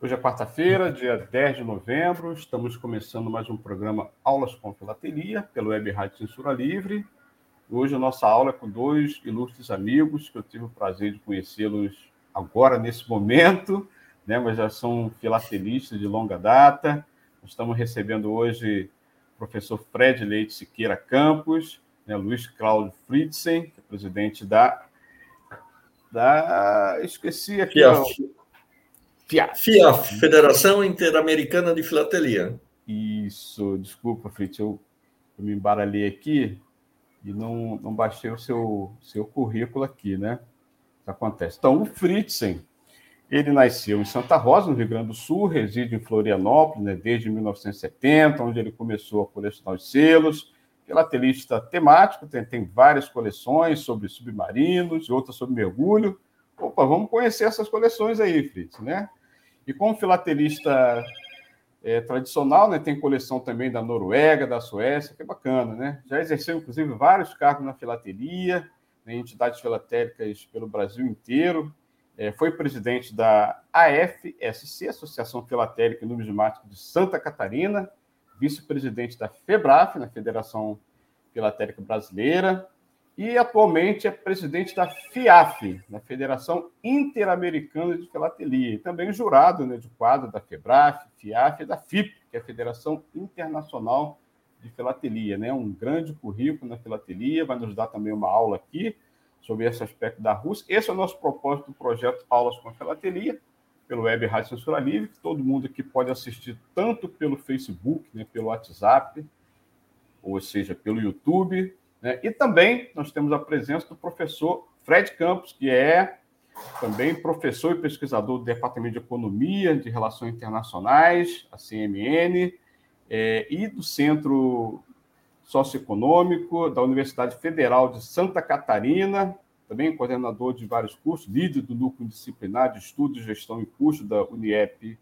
Hoje é quarta-feira, dia 10 de novembro. Estamos começando mais um programa Aulas com Filatelia, pelo Web Rádio Censura Livre. Hoje a nossa aula é com dois ilustres amigos que eu tive o prazer de conhecê-los agora, nesse momento, né? mas já são filatelistas de longa data. estamos recebendo hoje o professor Fred Leite Siqueira Campos, né? Luiz Cláudio Fritzen, que é presidente da da. Esqueci aqui. FIAF. FIAF, Federação Interamericana de Filatelia. Isso, desculpa, Fritz, eu, eu, me embaralhei aqui e não, não baixei o seu, seu currículo aqui, né? Isso acontece. Então, o Fritzen, ele nasceu em Santa Rosa, no Rio Grande do Sul, reside em Florianópolis né, desde 1970, onde ele começou a colecionar os selos filatelista temático, tem, tem várias coleções sobre submarinos, outras sobre mergulho. Opa, vamos conhecer essas coleções aí, Fritz, né? E como filatelista é, tradicional, né, tem coleção também da Noruega, da Suécia, que é bacana, né? Já exerceu, inclusive, vários cargos na filatelia, né, em entidades filatélicas pelo Brasil inteiro. É, foi presidente da AFSC, Associação Filatélica e Numismática de Santa Catarina, vice-presidente da FEBRAF, na Federação Filatélica Brasileira, e atualmente é presidente da FIAF, na Federação Interamericana de Filatelia, e também jurado né, de quadro da FEBRAF, FIAF e da FIP, que é a Federação Internacional de Filatelia. Né? Um grande currículo na filatelia, vai nos dar também uma aula aqui sobre esse aspecto da Rússia. Esse é o nosso propósito do projeto Aulas com a Filatelia, pelo Web Rádio Censura Livre, que todo mundo aqui pode assistir tanto pelo Facebook, né, pelo WhatsApp, ou seja, pelo YouTube. Né? E também nós temos a presença do professor Fred Campos, que é também professor e pesquisador do Departamento de Economia de Relações Internacionais, a CMN, é, e do Centro Socioeconômico da Universidade Federal de Santa Catarina, também coordenador de vários cursos, líder do núcleo disciplinar de estudos, gestão e custo da Uniep,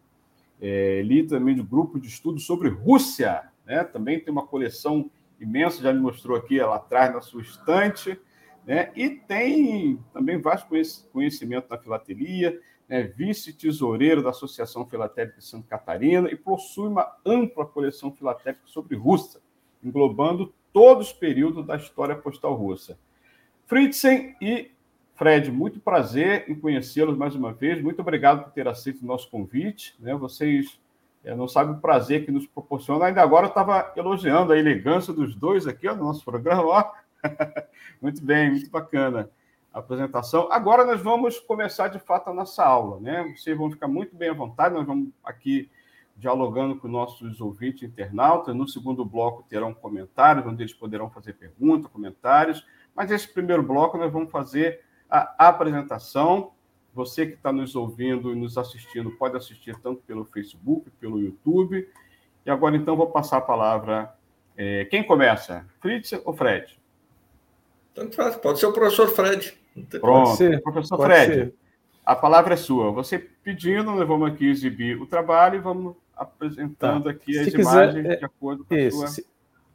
é, líder também do grupo de estudos sobre Rússia, né? também tem uma coleção imensa, já me mostrou aqui lá atrás na sua estante, né? e tem também vasto conhecimento na filatelia, né? vice-tesoureiro da Associação Filatélica de Santa Catarina e possui uma ampla coleção filatélica sobre Rússia, englobando todos os períodos da história postal russa. Fritzen e Fred, muito prazer em conhecê-los mais uma vez. Muito obrigado por ter aceito o nosso convite. Né? Vocês é, não sabem o prazer que nos proporciona. Ainda agora eu estava elogiando a elegância dos dois aqui ó, no nosso programa. Ó. muito bem, muito bacana a apresentação. Agora nós vamos começar de fato a nossa aula. Né? Vocês vão ficar muito bem à vontade. Nós vamos aqui dialogando com nossos ouvintes internautas. No segundo bloco terão comentários, onde eles poderão fazer perguntas, comentários. Mas esse primeiro bloco nós vamos fazer a apresentação. Você que está nos ouvindo e nos assistindo pode assistir tanto pelo Facebook, pelo YouTube. E agora, então, vou passar a palavra. É, quem começa? Fritz ou Fred? Tanto faz, pode ser o professor Fred. Pronto, ser, professor Fred. Ser. A palavra é sua. Você pedindo, nós vamos aqui exibir o trabalho e vamos apresentando tá. aqui as quiser, imagens é, de acordo com isso, a sua. Se,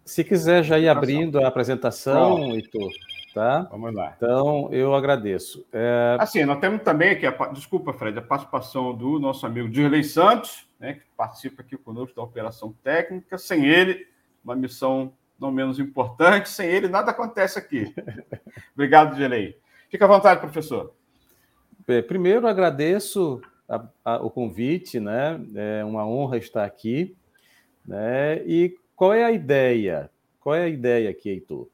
se quiser já ir abrindo a apresentação, Pronto. Heitor. Tá? Vamos lá. Então, eu agradeço. É... Assim, nós temos também aqui, a, desculpa, Fred, a participação do nosso amigo Dirley Santos, né, que participa aqui conosco da operação técnica. Sem ele, uma missão não menos importante, sem ele nada acontece aqui. Obrigado, Dirley. Fica à vontade, professor. Primeiro, agradeço a, a, o convite, né? É uma honra estar aqui. Né? E qual é a ideia? Qual é a ideia aqui, Heitor?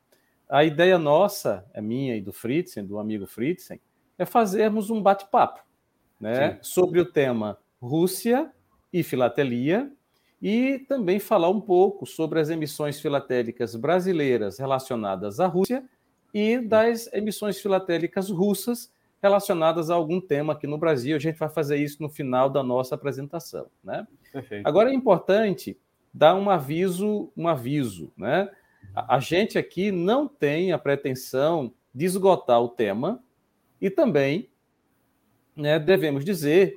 A ideia nossa, é minha e do Fritzen, do amigo Fritzen, é fazermos um bate-papo né, sobre o tema Rússia e filatelia e também falar um pouco sobre as emissões filatélicas brasileiras relacionadas à Rússia e das emissões filatélicas russas relacionadas a algum tema aqui no Brasil. A gente vai fazer isso no final da nossa apresentação. Né? Perfeito. Agora é importante dar um aviso, um aviso. Né? A, gente aqui não tem a pretensão de esgotar o tema e também né, devemos dizer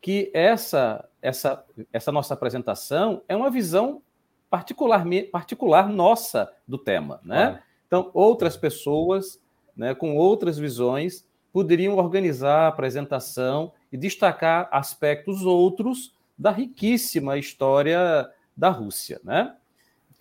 que essa, essa, essa nossa apresentação é uma visão particular, particular nossa do tema. Né? Então, outras pessoas né, com outras visões poderiam organizar a apresentação e destacar aspectos outros da riquíssima história da Rússia. Né?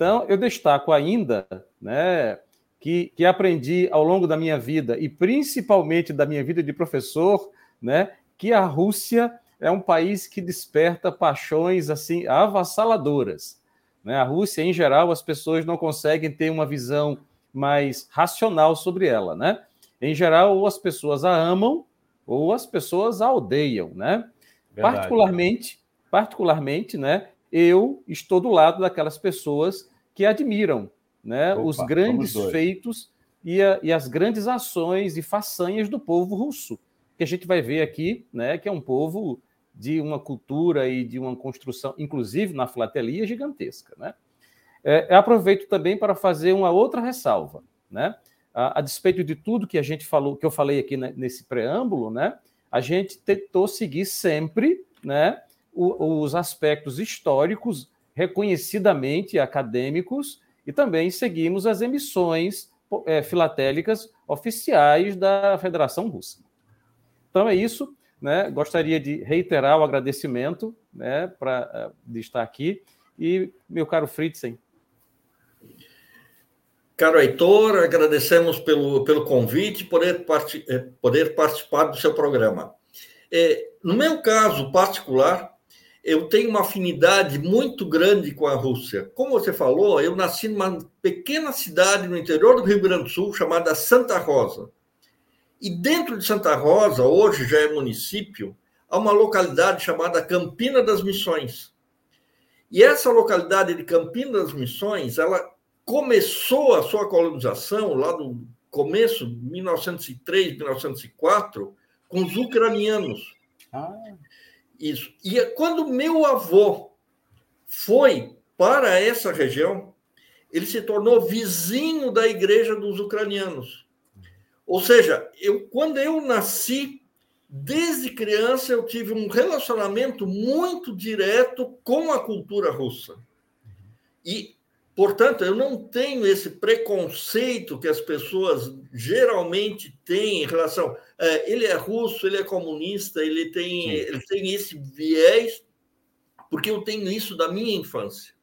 Então, eu destaco ainda né, que, que aprendi ao longo da minha vida, e principalmente da minha vida de professor, né, que a Rússia é um país que desperta paixões assim avassaladoras. Né? A Rússia, em geral, as pessoas não conseguem ter uma visão mais racional sobre ela. Né? Em geral, ou as pessoas a amam ou as pessoas a odeiam. Né? Particularmente, particularmente, né, eu estou do lado daquelas pessoas que admiram né, Opa, os grandes feitos e, a, e as grandes ações e façanhas do povo russo que a gente vai ver aqui, né, que é um povo de uma cultura e de uma construção, inclusive na filatelia, gigantesca. Né? É, aproveito também para fazer uma outra ressalva. Né? A, a, despeito de tudo que a gente falou, que eu falei aqui né, nesse preâmbulo, né, a gente tentou seguir sempre né, o, os aspectos históricos reconhecidamente acadêmicos e também seguimos as emissões é, filatélicas oficiais da Federação Russa. Então é isso. Né? Gostaria de reiterar o agradecimento né, pra, eh, de estar aqui. E, meu caro Fritzen. Caro Heitor, agradecemos pelo, pelo convite poder, eh, poder participar do seu programa. É, no meu caso particular, eu tenho uma afinidade muito grande com a Rússia. Como você falou, eu nasci numa pequena cidade no interior do Rio Grande do Sul chamada Santa Rosa. E dentro de Santa Rosa, hoje já é município, há uma localidade chamada Campina das Missões. E essa localidade de Campina das Missões, ela começou a sua colonização lá no começo, 1903, 1904, com os ucranianos. Ah. Isso. E é quando meu avô foi para essa região, ele se tornou vizinho da igreja dos ucranianos. Ou seja, eu, quando eu nasci, desde criança, eu tive um relacionamento muito direto com a cultura russa. E, portanto, eu não tenho esse preconceito que as pessoas geralmente têm em relação. É, ele é russo, ele é comunista, ele tem, ele tem esse viés, porque eu tenho isso da minha infância.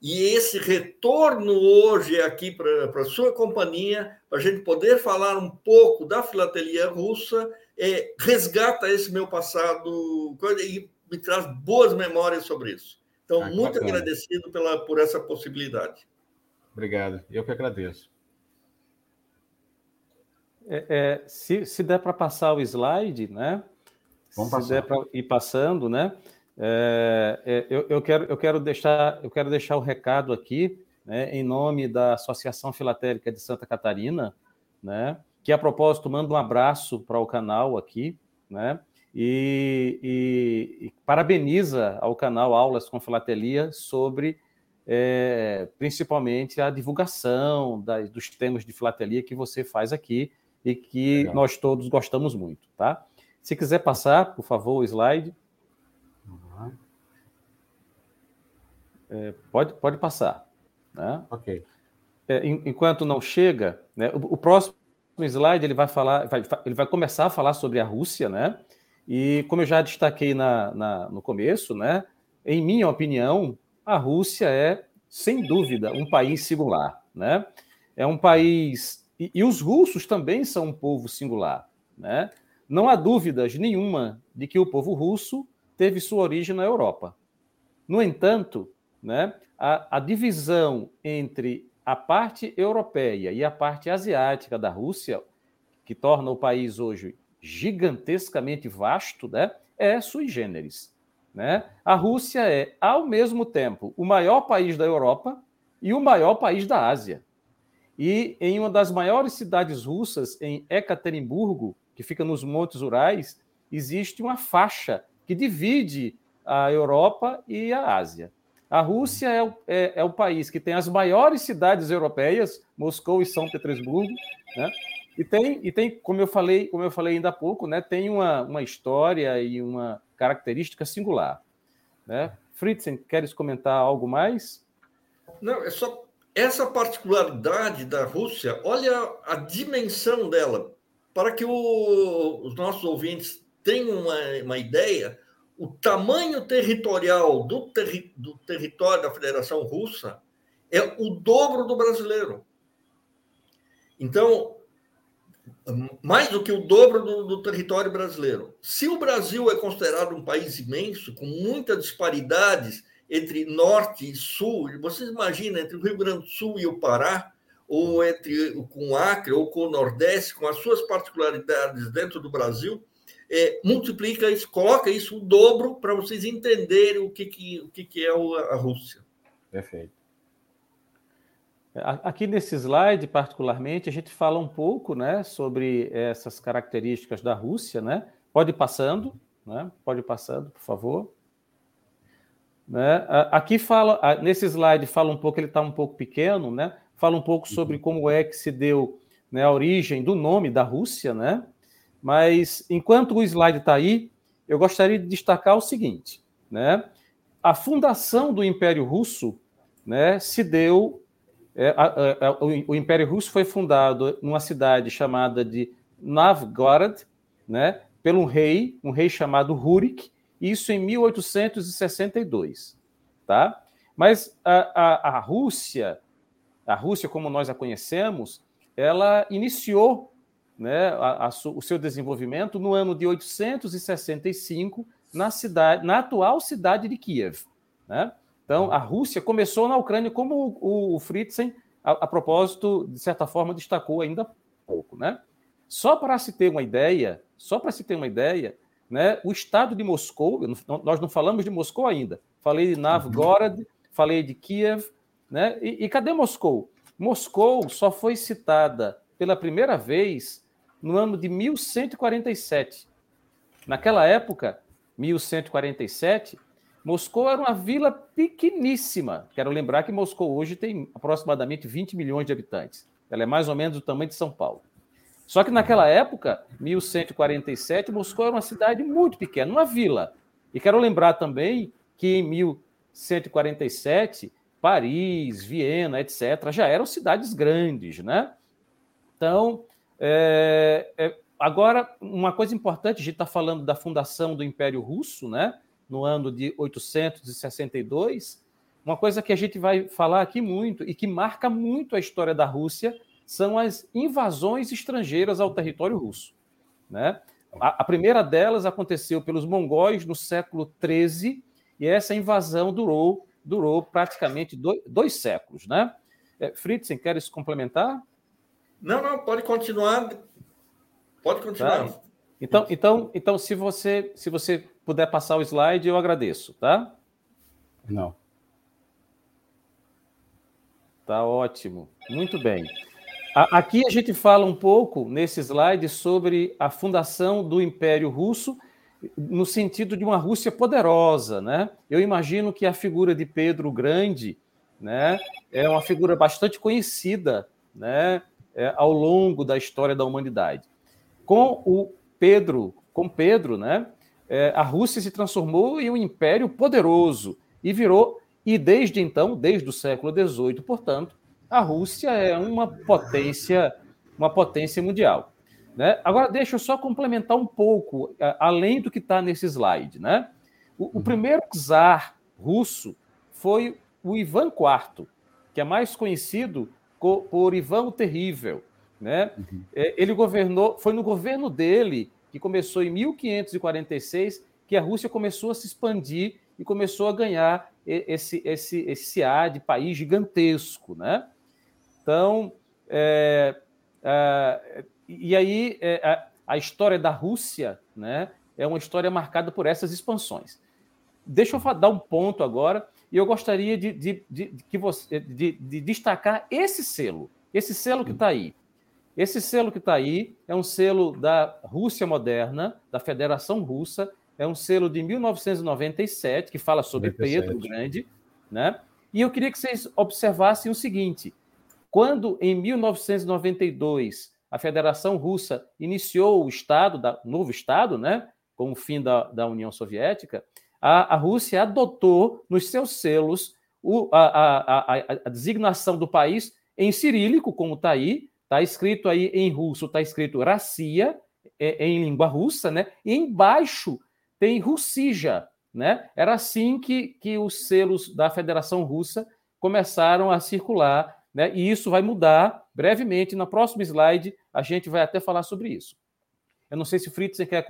E esse retorno hoje aqui para a sua companhia, para a gente poder falar um pouco da filatelia russa, é, resgata esse meu passado e me traz boas memórias sobre isso. Então, ah, muito bacana. agradecido pela, por essa possibilidade. Obrigado. Eu que agradeço. É, é, se, se der para passar o slide, né? Vamos se passar. der para ir passando, né? É, é, eu, eu, quero, eu, quero deixar, eu quero deixar o recado aqui, né, em nome da Associação Filatélica de Santa Catarina, né, que a propósito manda um abraço para o canal aqui, né, e, e, e, parabeniza ao canal Aulas com Filatelia sobre é, principalmente a divulgação das, dos temas de filatelia que você faz aqui e que Legal. nós todos gostamos muito, tá? Se quiser passar, por favor, o slide. É, pode, pode passar. Né? Ok. É, enquanto não chega, né, o, o, próximo slide ele vai falar, vai, ele vai começar a falar sobre a Rússia, né? E como eu já destaquei na, na, no começo, né? Em minha opinião, a Rússia é, sem dúvida, um país singular, né? É um país e, e os russos também são um povo singular, né? Não há dúvidas nenhuma de que o povo russo teve sua origem na Europa. No entanto, né, a, a divisão entre a parte europeia e a parte asiática da Rússia, que torna o país hoje gigantescamente vasto, né, é sui generis. Né? A Rússia é, ao mesmo tempo, o maior país da Europa e o maior país da Ásia. E em uma das maiores cidades russas, em Ekaterimburgo, que fica nos Montes Urais, existe uma faixa que divide a Europa e a Ásia. A Rússia é o, é, é o país que tem as maiores cidades europeias, Moscou e São Petersburgo, né? E tem, e tem, como eu falei, como eu falei ainda há pouco, né, tem uma, uma história e uma característica singular. Né? Fritzen, queres comentar algo mais? Não, é só essa particularidade da Rússia, olha a dimensão dela, para que o, os nossos ouvintes tenham uma, uma ideia, o tamanho territorial do, terri, do território da Federação Russa é o dobro do brasileiro. Então, mais do que o dobro do, do, território brasileiro. Se o Brasil é considerado um país imenso, com muitas disparidades entre norte e sul, vocês imaginam entre o Rio Grande do Sul e o Pará, ou entre com o Acre ou com o Nordeste, com as suas particularidades dentro do Brasil, é, multiplica isso, coloca isso o dobro para vocês entenderem o que, que, o que, que é a Rússia. Perfeito. Aqui nesse slide, particularmente, a gente fala um pouco né, sobre essas características da Rússia. Né? Pode ir passando, né? pode ir passando, por favor. Né? Aqui fala, nesse slide fala um pouco, ele está um pouco pequeno, né? fala um pouco sobre uhum. como é que se deu né, a origem do nome da Rússia, né? Mas enquanto o slide está aí, eu gostaria de destacar o seguinte: né? a fundação do Império Russo né, se deu. É, a, a, o, o, Império Russo foi fundado numa cidade chamada de Novgorod, né, pelo um rei, um rei chamado Rurik, isso em 1862. Tá? Mas a, a, Rússia, a Rússia como nós a conhecemos, ela iniciou né, o seu desenvolvimento no ano de 865 na cidade, na atual cidade de Kiev. Né? Então, a Rússia começou na Ucrânia, como o, o Fritzen, a, a, propósito, de certa forma, destacou ainda pouco. Né? Só para se ter uma ideia, só para se ter uma ideia, né, o estado de Moscou, nós não falamos de Moscou ainda, falei de Novgorod, falei de Kiev, né, e, e cadê Moscou? Moscou só foi citada pela primeira vez no ano de 1147. Naquela época, 1147, Moscou era uma vila pequeníssima. Quero lembrar que Moscou hoje tem aproximadamente 20 milhões de habitantes. Ela é mais ou menos do tamanho de São Paulo. Só que naquela época, 1147, Moscou era uma cidade muito pequena, uma vila. E quero lembrar também que em 1147, Paris, Viena, etc., já eram cidades grandes, né? Então, é, é, agora, uma coisa importante, a gente está falando da fundação do Império Russo, né? No ano de 862. Uma coisa que a gente vai falar aqui muito e que marca muito a história da Rússia são as invasões estrangeiras ao território russo, né? A, a primeira delas aconteceu pelos mongóis no século XIII e essa invasão durou durou praticamente dois, dois séculos, né? É, Fritzen, queres complementar? Não, não, pode continuar. Pode continuar. Tá? Então, então, então se você se você puder passar o slide, eu agradeço, tá? Não. Tá ótimo. Muito bem. Aqui a gente fala um pouco nesse slide sobre a fundação do Império Russo no sentido de uma Rússia poderosa, né? Eu imagino que a figura de Pedro Grande, né, é uma figura bastante conhecida, né, é, ao longo da história da humanidade. Com o Pedro, com Pedro, né, é, a Rússia se transformou em um império poderoso e virou, e desde então, desde o século XVIII, portanto, a Rússia é uma potência, uma potência mundial. Né? Agora, deixa eu só complementar um pouco, além do que está nesse slide. Né? O, o, uhum. primeiro czar russo foi o Ivan IV, que é mais conhecido por Ivan o Terrível. Né? Uhum. É, ele governou, foi no governo dele, que começou em 1546, que a Rússia começou a se expandir e começou a ganhar esse, esse, esse ar de país gigantesco. Né? Então, é, é, e aí é, a, a, história da Rússia né, é uma história marcada por essas expansões. Deixa eu dar um ponto agora e eu gostaria de, de, de, de que você, de, de destacar esse selo, esse selo que está aí. Esse selo que está aí é um selo da Rússia moderna, da Federação Russa, é um selo de 1997 que fala sobre 97. Pedro Grande, né? E eu queria que vocês observassem o seguinte: quando em 1992 a Federação Russa iniciou o Estado, da, novo Estado, né, com o fim da, da União Soviética, a, a Rússia adotou nos seus selos o, a, a, a, a designação do país em cirílico, como está aí, está escrito aí em russo, está escrito Rassia, é, em língua russa, né? E embaixo tem Russija, né? Era assim que, que os selos da Federação Russa começaram a circular, né? E isso vai mudar brevemente. Na próxima slide, a gente vai até falar sobre isso. Eu não sei se Fritzen quer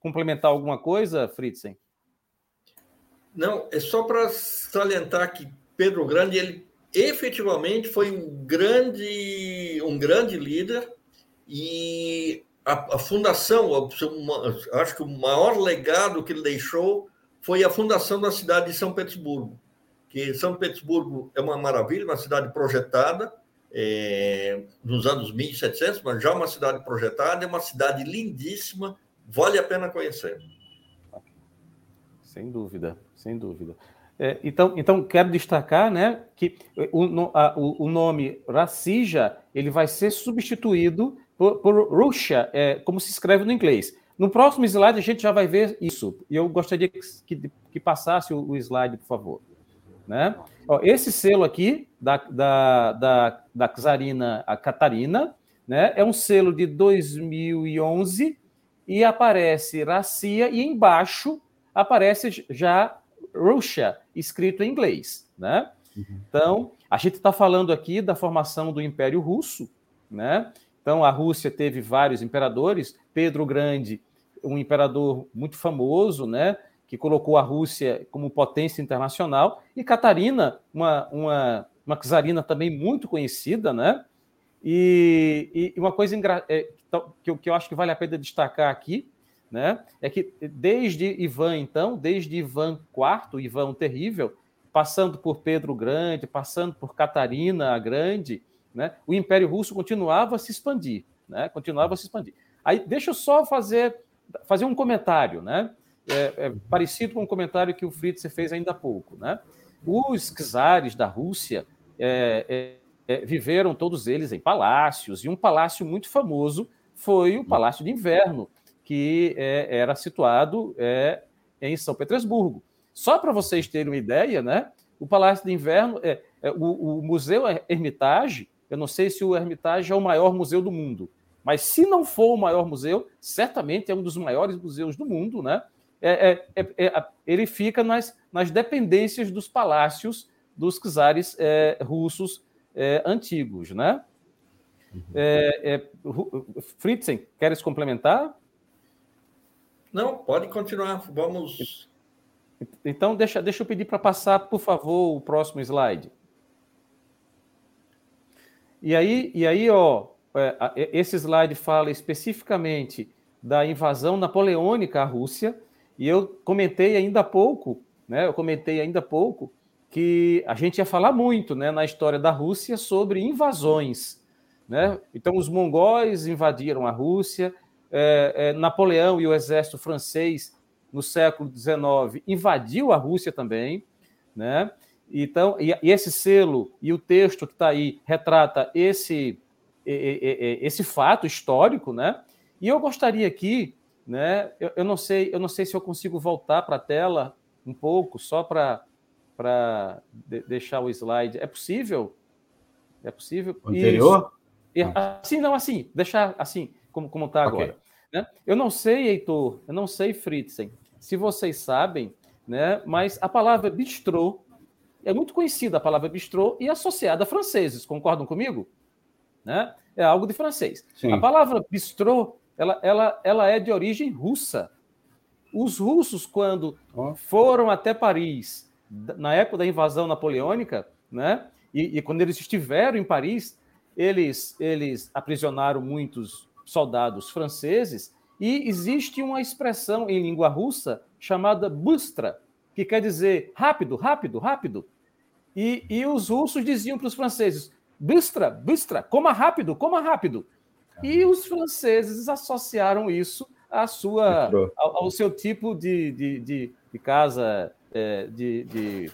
complementar alguma coisa, Fritzen. Não, é só para salientar que Pedro Grande, ele efetivamente foi um grande, um grande líder e a, a fundação, acho que o maior legado que ele deixou foi a fundação da cidade de São Petersburgo. Que São Petersburgo é uma maravilha, uma cidade projetada é, nos anos 1700, mas já uma cidade projetada, é uma cidade lindíssima, vale a pena conhecer. Sem dúvida, sem dúvida. É, então, então, quero destacar né, que o, a, o nome Racija ele vai ser substituído por, por Russia, é, como se escreve no inglês. No próximo slide a gente já vai ver isso. E eu gostaria que, que, que passasse o, o, slide, por favor. Né? Ó, esse selo aqui, da, da, da, da Czarina a Catarina, né, é um selo de 2011 e aparece Racia e embaixo aparece já Russia, escrito em inglês. Né? Uhum. Então, a gente está falando aqui da formação do Império Russo, né? Então, a Rússia teve vários imperadores, Pedro Grande, um imperador muito famoso, né, que colocou a Rússia como potência internacional, e Catarina, uma, uma, uma czarina também muito conhecida, né? E, e uma coisa é, que, eu, que eu acho que vale a pena destacar aqui, né, é que desde Ivan, então, desde Ivan IV, Ivan o Terrível, passando por Pedro Grande, passando por Catarina a Grande, né, o Império Russo continuava a se expandir, né, continuava a se expandir. Aí, deixa eu só fazer, fazer um comentário, né, é, é parecido com o comentário que o Fritz fez ainda há pouco. Né? Os czares da Rússia é, é, é, viveram todos eles em palácios, e um palácio muito famoso foi o Palácio de Inverno, que é, era situado em São Petersburgo. Só para vocês terem uma ideia, né, o Palácio de Inverno, o, o Museu Hermitage, eu não sei se o Hermitage é o maior museu do mundo, mas se não for o maior museu, certamente é um dos maiores museus do mundo, né? É, é, é, é ele fica nas, nas dependências dos palácios dos czares é, russos é, antigos, né? Uhum. Fritzen, queres complementar? Não, pode continuar. Vamos. Então, deixa, deixa eu pedir para passar, por favor, o próximo slide. E aí, e aí ó, é, esse slide fala especificamente da invasão napoleônica à Rússia, e eu comentei ainda há pouco, né? Eu comentei ainda há pouco que a gente ia falar muito, né, na história da Rússia sobre invasões, né? Então os mongóis invadiram a Rússia, é, é, Napoleão e o exército francês no século XIX invadiu a Rússia também, né? Então, e, e esse selo e o texto que está aí retrata esse, esse fato histórico, né? E eu gostaria aqui, né? Eu, eu não sei, eu não sei se eu consigo voltar para a tela um pouco, só para para de, deixar o slide. É possível? É possível? O anterior? Isso. Assim, não, assim, deixar assim, como como está agora. Né? Eu não sei, Heitor, eu não sei, Fritzen, se vocês sabem, né? Mas a palavra bistrô é muito conhecida a palavra bistrô e associada a franceses, concordam comigo? Né? É algo de francês. Sim. A palavra bistrô, ela, ela, ela é de origem russa. Os russos, quando foram até Paris, na época da invasão napoleônica, né? E, e, quando eles estiveram em Paris, eles, eles aprisionaram muitos soldados franceses e existe uma expressão em língua russa chamada bustra, que quer dizer rápido, rápido, rápido. E, e os russos diziam para os franceses: bistra, bistra, coma rápido, coma rápido. E os franceses associaram isso à sua, ao, ao seu tipo de, de, de, de casa é, de, de,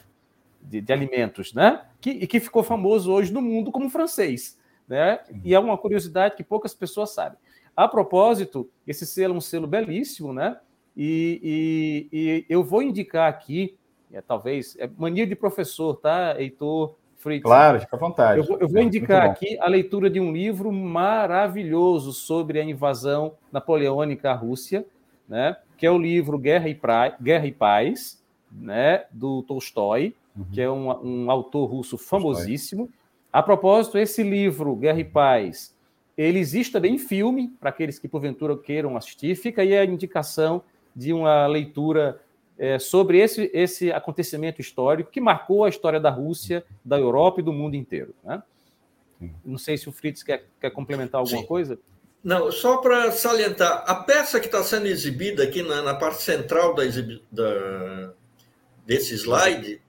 de, de, alimentos, né? Que, e que ficou famoso hoje no mundo como francês. Né? E é uma curiosidade que poucas pessoas sabem. A propósito, esse selo é um selo belíssimo, né? E, e, e eu vou indicar aqui, é, talvez, é mania de professor, tá, Heitor Fritz? Claro, fica à vontade. Eu vou, eu vou indicar aqui a leitura de um livro maravilhoso sobre a invasão napoleônica à Rússia, né? que é o livro Guerra e, pra... Guerra e Paz, né? do Tolstói, uhum. que é um, um, autor russo famosíssimo. Tolstói. A propósito, esse livro, Guerra e Paz, ele existe também em filme, para aqueles que porventura queiram assistir. Fica aí a indicação de uma leitura é, sobre esse, esse acontecimento histórico que marcou a história da Rússia, da Europa e do mundo inteiro. Né? Não sei se o Fritz quer, quer complementar alguma Sim. coisa. Não, só para salientar, a peça que está sendo exibida aqui na, na parte central da, da, desse slide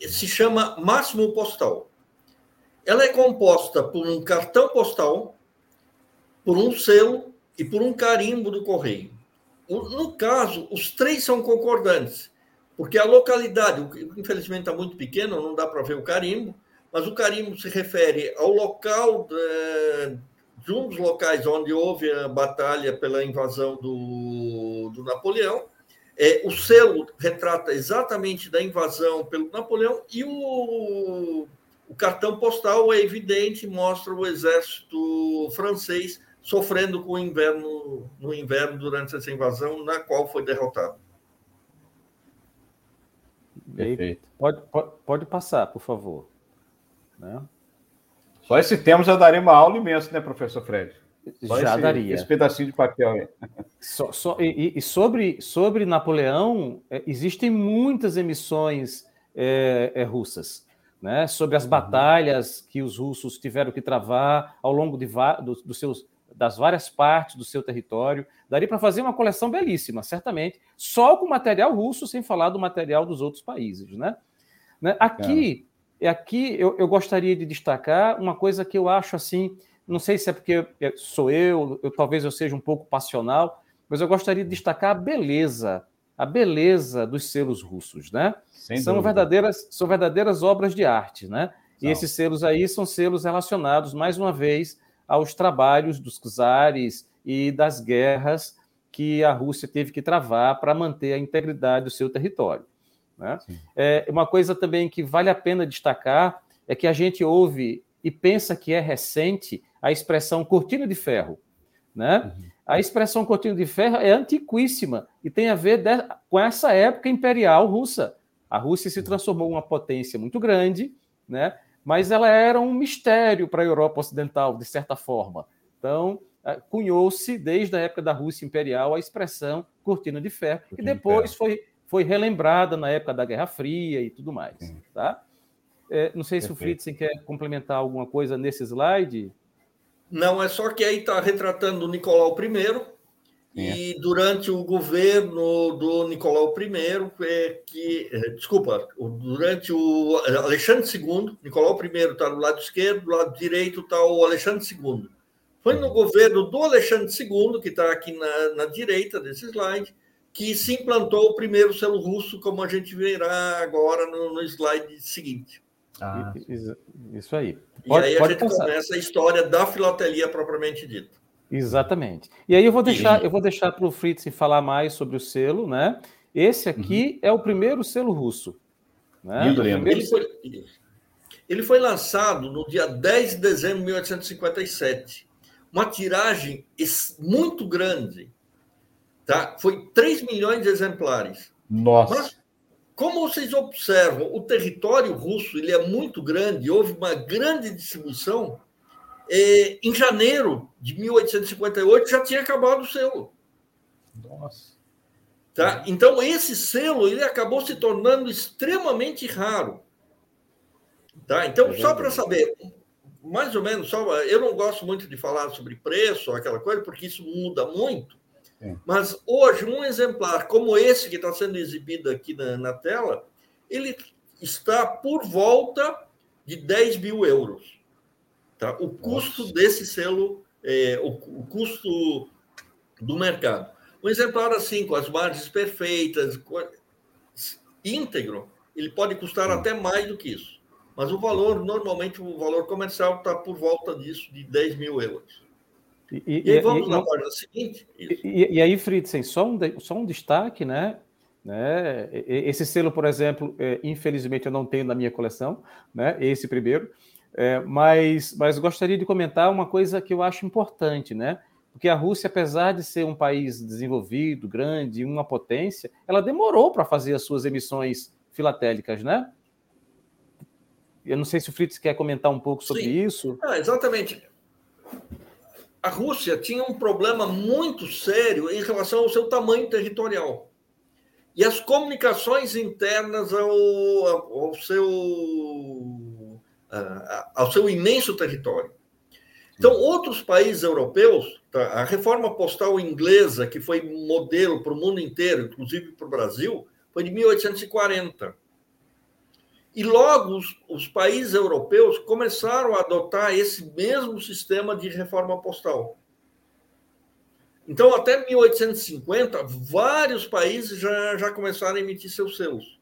se chama Máximo Postal. Ela é composta por um cartão postal, por um selo e por um carimbo do correio. No caso, os três são concordantes, porque a localidade, infelizmente está muito pequeno, não dá para ver o carimbo, mas o carimbo se refere ao local de, de, um dos locais onde houve a batalha pela invasão do, do Napoleão. É, o selo retrata exatamente da invasão pelo Napoleão e o, o cartão postal é evidente, mostra o exército francês sofrendo com o inverno no inverno durante essa invasão, na qual foi derrotado. Perfeito. Pode, pode, pode passar, por favor. Né? Só esse tema já daria uma aula imensa, né, professor Fred? Só já esse, daria. Esse pedacinho de papel aí. Só, só, e, e, sobre, sobre Napoleão, é, existem muitas emissões é, é, russas. Né, sobre as uhum. batalhas que os russos tiveram que travar ao longo de, dos, dos seus das várias partes do seu território. Daria para fazer uma coleção belíssima, certamente, só com material russo, sem falar do material dos outros países. Né? né? Aqui, é. aqui eu, eu, gostaria de destacar uma coisa que eu acho assim, não sei se é porque sou eu, eu, talvez eu seja um pouco passional, mas eu gostaria de destacar a beleza, a beleza dos selos russos, né? Sem são dúvida. verdadeiras, são verdadeiras obras de arte, né? E esses selos aí são selos relacionados, mais uma vez, aos trabalhos dos czares e das guerras que a Rússia teve que travar para manter a integridade do seu território. Né? É, uma coisa também que vale a pena destacar é que a gente ouve e pensa que é recente a expressão cortina de ferro. Né? Uhum. A expressão cortina de ferro é antiquíssima e tem a ver de, com essa época imperial russa. A Rússia se transformou em uma potência muito grande, né? mas ela era um mistério para a Europa Ocidental, de certa forma. Então, eh, cunhou-se, desde a época da Rússia Imperial, a expressão cortina de ferro, que depois foi, foi relembrada na época da Guerra Fria e tudo mais. Tá? É, não sei se Perfeito. o Fritzen quer complementar alguma coisa nesse slide. Não, é só que aí está retratando o Nicolau I, é. E durante o governo do Nicolau I, é que, é, desculpa, durante o Alexandre II, Nicolau I está do lado esquerdo, do lado direito está o Alexandre II. Foi no governo do Alexandre II, que está aqui na, na direita desse slide, que se implantou o primeiro selo russo, como a gente verá agora no, no slide seguinte. Ah, isso aí. Pode, e aí a gente passar. começa a história da filatelia propriamente dita. Exatamente. E aí eu vou deixar, eu vou deixar para o Fritz falar mais sobre o selo, né? Esse aqui uhum. é o primeiro selo russo. Né? Lindo, lindo. Ele, foi, ele foi lançado no dia 10 de dezembro de 1857. Uma tiragem muito grande. Tá? Foi 3 milhões de exemplares. Nossa. Mas, como vocês observam, o território russo ele é muito grande, houve uma grande distribuição é, em janeiro de 1858 já tinha acabado o selo. Nossa. Tá? Então, esse selo ele acabou se tornando extremamente raro. Tá? Então, só para saber, mais ou menos, só, eu não gosto muito de falar sobre preço, aquela coisa, porque isso muda muito. Mas hoje, um exemplar como esse que está sendo exibido aqui na, na tela, ele está por volta de 10 mil euros. Tá? O custo Nossa. desse selo é, o, o, custo do mercado. Um exemplar assim, com as margens perfeitas, íntegro, ele pode custar até mais do que isso. Mas o valor, normalmente, o valor comercial está por volta disso, de 10 mil euros. E, e, e aí vamos e, na página seguinte. E, aí, Fritzen, só um, só um destaque, né? né? Esse selo, por exemplo, é, infelizmente eu não tenho na minha coleção, né? Esse primeiro. É, mas, mas gostaria de comentar uma coisa que eu acho importante, né? Porque a Rússia, apesar de ser um país desenvolvido, grande, uma potência, ela demorou para fazer as suas emissões filatélicas, né? Eu não sei se o Fritz quer comentar um pouco sobre Sim. isso. Ah, exatamente. A Rússia tinha um problema muito sério em relação ao seu tamanho territorial e as comunicações internas ao, ao seu ao seu imenso território. Então, outros países europeus, tá, a reforma postal inglesa, que foi modelo para o mundo inteiro, inclusive para o Brasil, foi de 1840. E logo os, os, países europeus começaram a adotar esse mesmo sistema de reforma postal. Então, até 1850, vários países já, já começaram a emitir seus selos.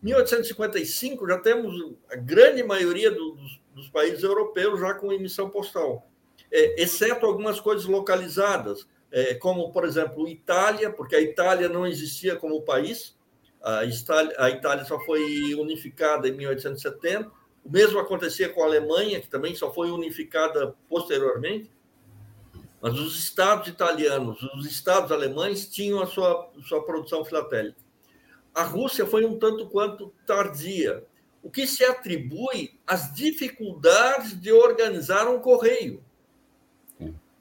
1855, já temos a grande maioria dos, dos países europeus já com emissão postal, é, exceto algumas coisas localizadas, é, como, por exemplo, Itália, porque a Itália não existia como país, a Itália, a Itália só foi unificada em 1870. O mesmo acontecia com a Alemanha, que também só foi unificada posteriormente. Mas os estados italianos, os estados alemães tinham a sua, sua produção filatélica. A Rússia foi um tanto quanto tardia, o que se atribui às dificuldades de organizar um correio.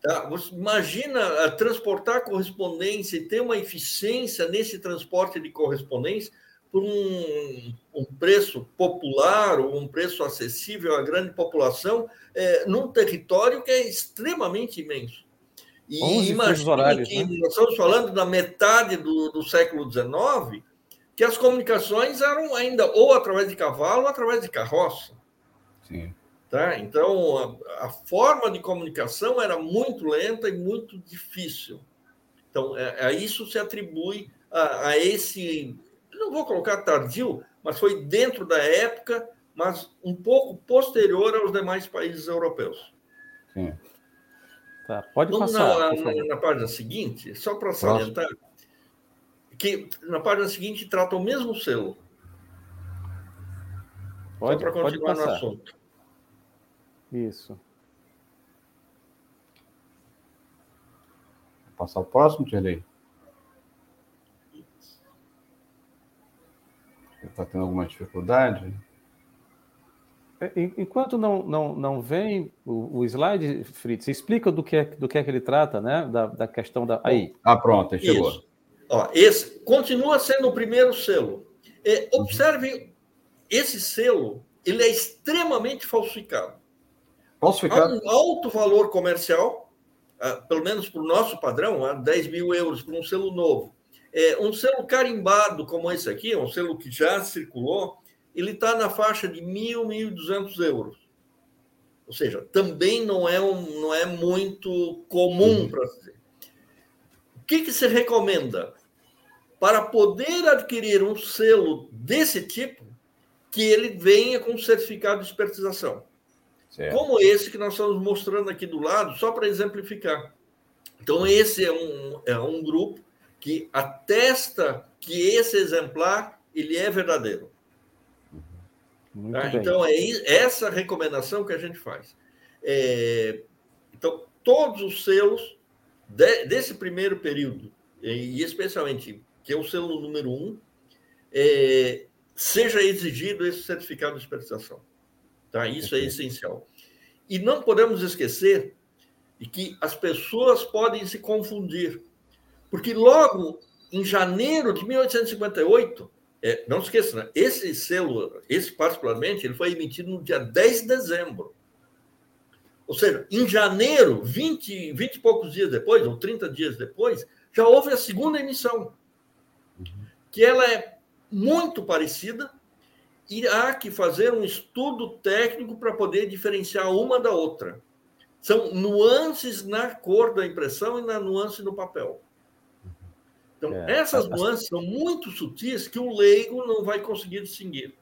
Tá? Você imagina uh, transportar correspondência e ter uma eficiência nesse transporte de correspondência por um, um preço popular ou um preço acessível à grande população, é, num território que é extremamente imenso. E imagine que né? nós estamos falando da metade do, do século XIX, que as comunicações eram ainda ou através de cavalo ou através de carroça. Sim. Tá? Então, a, a, forma de comunicação era muito lenta e muito difícil. Então, a, é, a isso se atribui a, a, esse, não vou colocar tardio, mas foi dentro da época, mas um pouco posterior aos demais países europeus. Sim. Tá, pode passar. Na, na, na, página seguinte, só para salientar, que na página seguinte trata o mesmo selo. Pode, só para continuar no assunto. Isso. Vou passar o próximo, Tirei. Está tendo alguma dificuldade? É, enquanto não, não, não vem o, o slide, Fritz, explica do que, é, do que é que ele trata, né? Da, da questão da. Aí. Ah, pronto, chegou. Isso. Ó, esse continua sendo o primeiro selo. É, observe, esse selo ele é extremamente falsificado. Falsificado? Há um alto valor comercial, ah, pelo menos para o nosso padrão, 10 mil euros por um selo novo. É, um selo carimbado como esse aqui, um selo que já circulou, ele está na faixa de mil, mil duzentos euros. Ou seja, também não é, um, não é muito comum para dizer. O que, que se recomenda? Para poder adquirir um selo desse tipo, que ele venha com certificado de espertização. Certo. como esse que nós estamos mostrando aqui do lado, só para exemplificar. Então, esse é um, é um grupo que atesta que esse exemplar ele é verdadeiro. Tá? Então, é essa recomendação que a gente faz. É, então, todos os selos de, desse primeiro período, e especialmente que é o selo número um, é, seja exigido esse certificado de espertização. Tá? Isso é essencial. E não podemos esquecer de que as pessoas podem se confundir, porque logo em janeiro de 1858, é, não se esqueça, né? esse selo, esse particularmente, ele foi emitido no dia 10 de dezembro. Ou seja, em janeiro, 20, 20 e poucos dias depois, ou 30 dias depois, já houve a segunda emissão, que ela é muito parecida, e há que fazer um estudo técnico para poder diferenciar uma da outra. São nuances na cor da impressão e na nuance no papel. Então, é, essas nuances são muito sutis que o leigo não vai conseguir distinguir.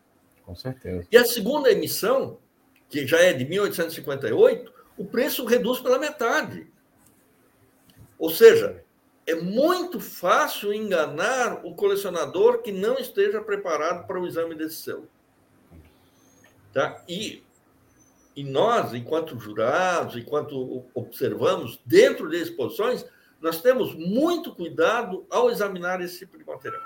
Com certeza. E a segunda emissão, que já é de 1858, o preço reduz pela metade. Ou seja, é muito fácil enganar o colecionador que não esteja preparado para o exame desse selo. Tá? E, e nós, enquanto jurados, enquanto observamos dentro de exposições, nós temos muito cuidado ao examinar esse tipo de material.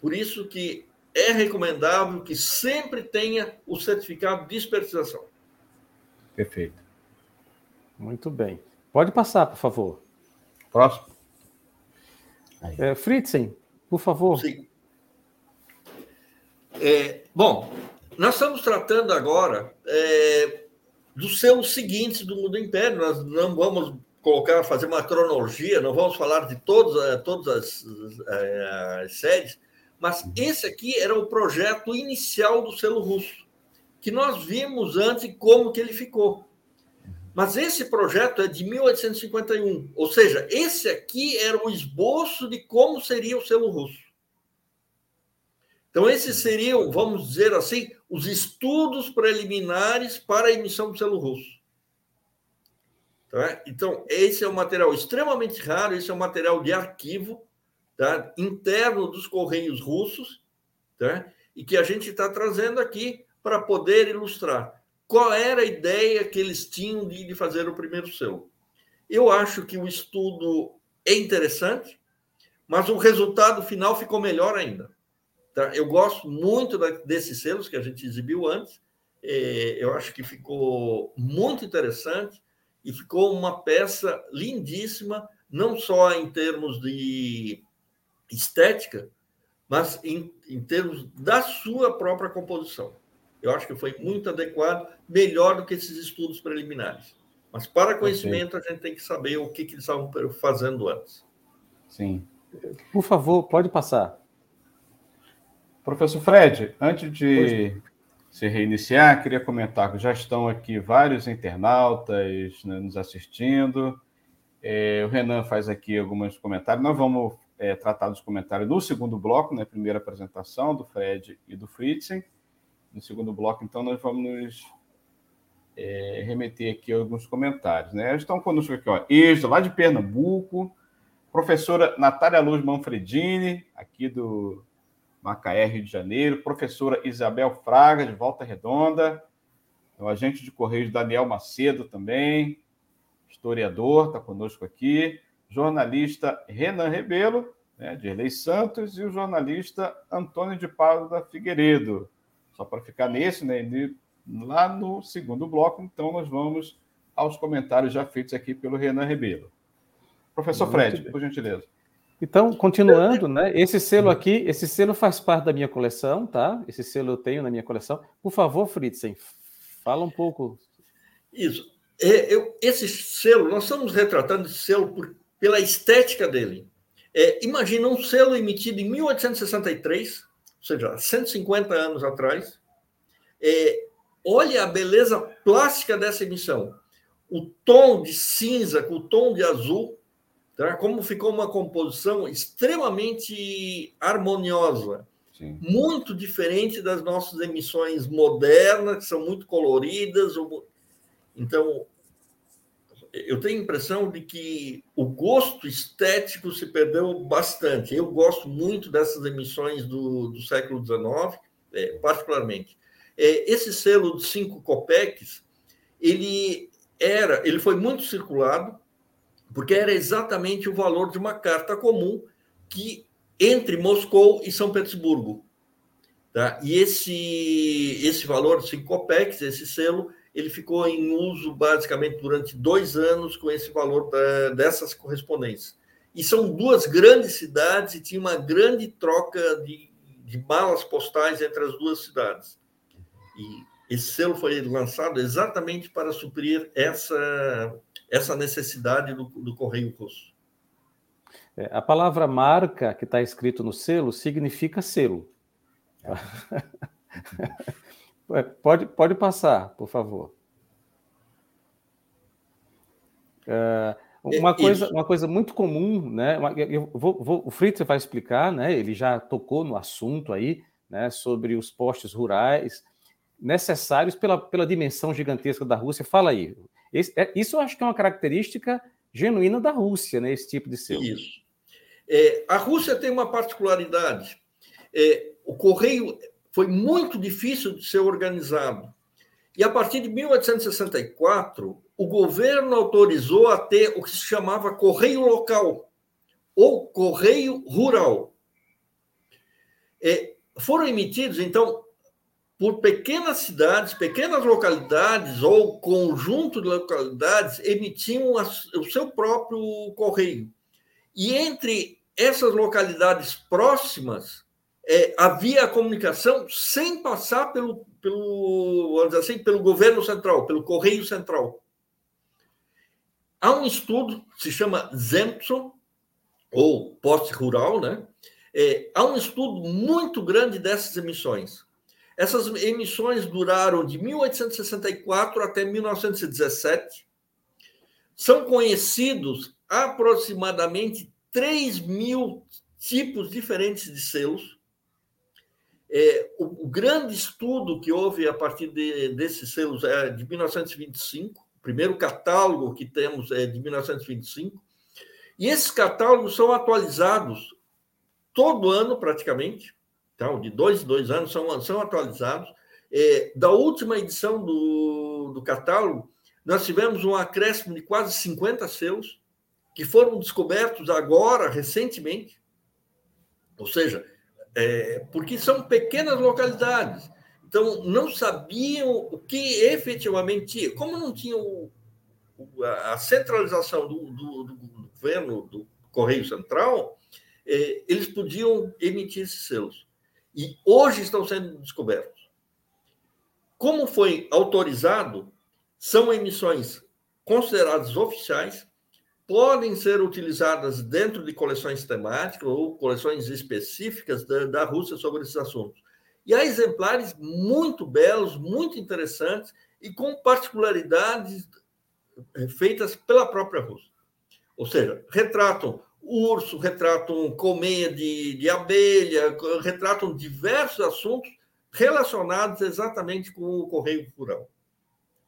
Por isso que é recomendável que sempre tenha o certificado de espertização. Perfeito. Muito bem. Pode passar, por favor. Próximo. É, Fritzen, por favor. Sim. É, bom, nós estamos tratando agora é, dos seus seguintes do Mundo Império. Nós não vamos colocar, fazer uma cronologia, não vamos falar de todos, eh, todas as, eh, as séries, mas uhum. esse aqui era o projeto inicial do selo russo, que nós vimos antes como que ele ficou. Mas esse projeto é de 1851, ou seja, esse aqui era o esboço de como seria o selo russo. Então, esses seriam, vamos dizer assim, os estudos preliminares para a emissão do selo russo. Tá? Então, esse é um material extremamente raro, esse é um material de arquivo tá? interno dos Correios russos, tá? e que a gente está trazendo aqui para poder ilustrar qual era a ideia que eles tinham de, de fazer o primeiro selo. Eu acho que o estudo é interessante, mas o resultado final ficou melhor ainda. Tá? Eu gosto muito da, desses selos que a gente exibiu antes, é, eu acho que ficou muito interessante e ficou uma peça lindíssima, não só em termos de estética, mas em, em termos da sua própria composição. Eu acho que foi muito adequado, melhor do que esses estudos preliminares. Mas para conhecimento, a gente tem que saber o que, que eles estavam fazendo antes. Sim. Por favor, pode passar. Professor Fred, antes de se reiniciar, queria comentar que já estão aqui vários internautas né, nos assistindo. É, o Renan faz aqui alguns comentários. Nós vamos é, tratar dos comentários no segundo bloco, na né, primeira apresentação do Fred e do Fritzen. No segundo bloco, então, nós vamos nos é, remeter aqui alguns comentários. Né? Estão conosco aqui, ó, Exda, lá de Pernambuco, professora Natália Luz Manfredini, aqui do Macaé, Rio de Janeiro, professora Isabel Fraga, de Volta Redonda, o agente de Correios Daniel Macedo também, historiador, está conosco aqui, jornalista Renan Rebelo, né, de Erlei Santos, e o jornalista Antônio de Pádua Figueiredo. Só para ficar nesse, né, lá no segundo bloco, então nós vamos aos comentários já feitos aqui pelo Renan Rebelo. Professor Fred, por gentileza. Então, continuando, né? Esse selo aqui, esse selo faz parte da minha coleção, tá? Esse selo eu tenho na minha coleção. Por favor, Fritzen, fala um pouco. Isso. É, eu, esse selo, nós estamos retratando esse selo por, pela estética dele. É, imagina um selo emitido em 1863, ou seja, 150 anos atrás. É, olha a beleza plástica dessa emissão. O tom de cinza com o tom de azul Tá? Como ficou uma composição extremamente harmoniosa, Sim. muito diferente das nossas emissões modernas, que são muito coloridas. Então, eu tenho a impressão de que o gosto estético se perdeu bastante. Eu gosto muito dessas emissões do, do século XIX, é, particularmente. É, esse selo de cinco copeques, ele era, ele foi muito circulado, porque era exatamente o valor de uma carta comum que entre Moscou e São Petersburgo. Tá? E esse, esse valor de 5 copecs, esse selo, ele ficou em uso basicamente durante dois anos com esse valor da, dessas correspondências. E são duas grandes cidades e tinha uma grande troca de, de malas postais entre as duas cidades. E esse selo foi lançado exatamente para suprir essa, essa necessidade do, do correio russo. É, a palavra marca que está escrito no selo significa selo. É, pode, pode passar, por favor. Uh, uma, coisa, uma coisa muito comum, né? Eu vou, vou, o Fritz vai explicar, né? Ele já tocou no assunto aí, né? Sobre os postes rurais necessários pela, pela dimensão gigantesca da Rússia. Fala aí. Esse, é, isso eu acho que é uma característica genuína da Rússia, né? Esse tipo de selo. Isso. É, a Rússia tem uma particularidade. É, o correio foi muito difícil de ser organizado. E a partir de 1864, o governo autorizou a ter o que se chamava correio local ou correio rural. É, foram emitidos, então, por pequenas cidades, pequenas localidades ou conjunto de localidades emitiam o seu próprio correio. E entre essas localidades próximas é, havia a comunicação sem passar pelo, pelo, assim, pelo governo central, pelo correio central. Há um estudo se chama Zempson, ou poste rural, né? É, há um estudo muito grande dessas emissões. Essas emissões duraram de 1864 até 1917. São conhecidos aproximadamente 3 mil tipos diferentes de selos. É, o, o, grande estudo que houve a partir de, desses selos é de 1925, o primeiro catálogo que temos é de 1925, e esses catálogos são atualizados todo ano, praticamente, então, de dois em dois anos, são, são atualizados. É, da última edição do, do catálogo, nós tivemos um acréscimo de quase 50 selos, que foram descobertos agora, recentemente, ou seja, é, porque são pequenas localidades. Então, não sabiam o que efetivamente tinha. Como não tinha o, a centralização do, do, do, governo, do Correio Central, é, eles podiam emitir esses selos. E hoje estão sendo descobertos. Como foi autorizado, são emissões consideradas oficiais, podem ser utilizadas dentro de coleções temáticas ou coleções específicas da, da Rússia sobre esses assuntos. E há exemplares muito belos, muito interessantes e com particularidades eh, feitas pela própria Rússia. Ou seja, retratam urso, retratam colmeia de, de abelha, retratam diversos assuntos relacionados exatamente com o correio rural.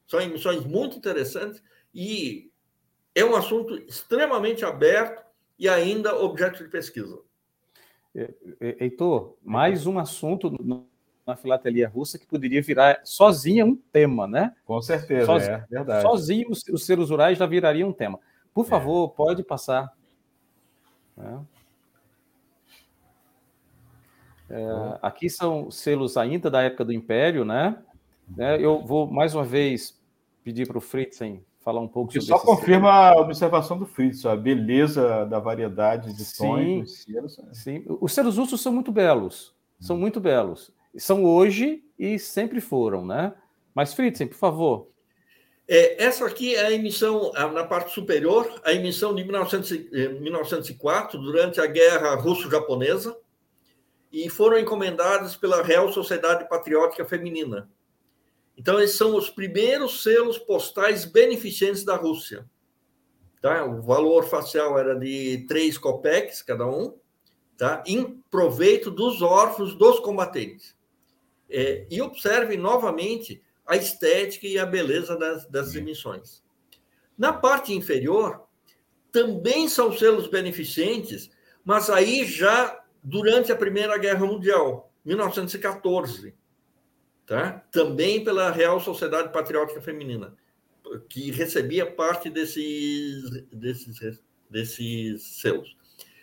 São emissões muito interessantes e é um assunto extremamente aberto e ainda objeto de pesquisa. É, é, Heitor, mais um assunto na filatelia russa que poderia virar sozinha um tema, né? Com certeza, sozinho, é verdade. Sozinho os, os seres rurais já virariam um tema. Por é. favor, é. pode passar. É, aqui são selos ainda da época do Império, né? eu vou mais uma vez pedir para o Fritzen falar um pouco sobre isso. Só confirma a observação do Fritz, a beleza da variedade de tons dos selos. Né? Sim, os selos russos são muito belos, são muito belos. São hoje e sempre foram, né? Mas, Fritzen, por favor. É, essa aqui é a emissão, na parte superior, a emissão de 1900, 1904, eh, durante a Guerra Russo-Japonesa, e foram encomendadas pela Real Sociedade Patriótica Feminina. Então, esses são os primeiros selos postais beneficentes da Rússia. Tá? O valor facial era de três copeques cada um, tá? em proveito dos órfãos dos combatentes. É, e observe novamente a estética e a beleza das, das emissões. Na parte inferior, também são selos beneficentes, mas aí já durante a Primeira Guerra Mundial, 1914 tá? também pela Real Sociedade Patriótica Feminina, que recebia parte desses, desses, desses selos.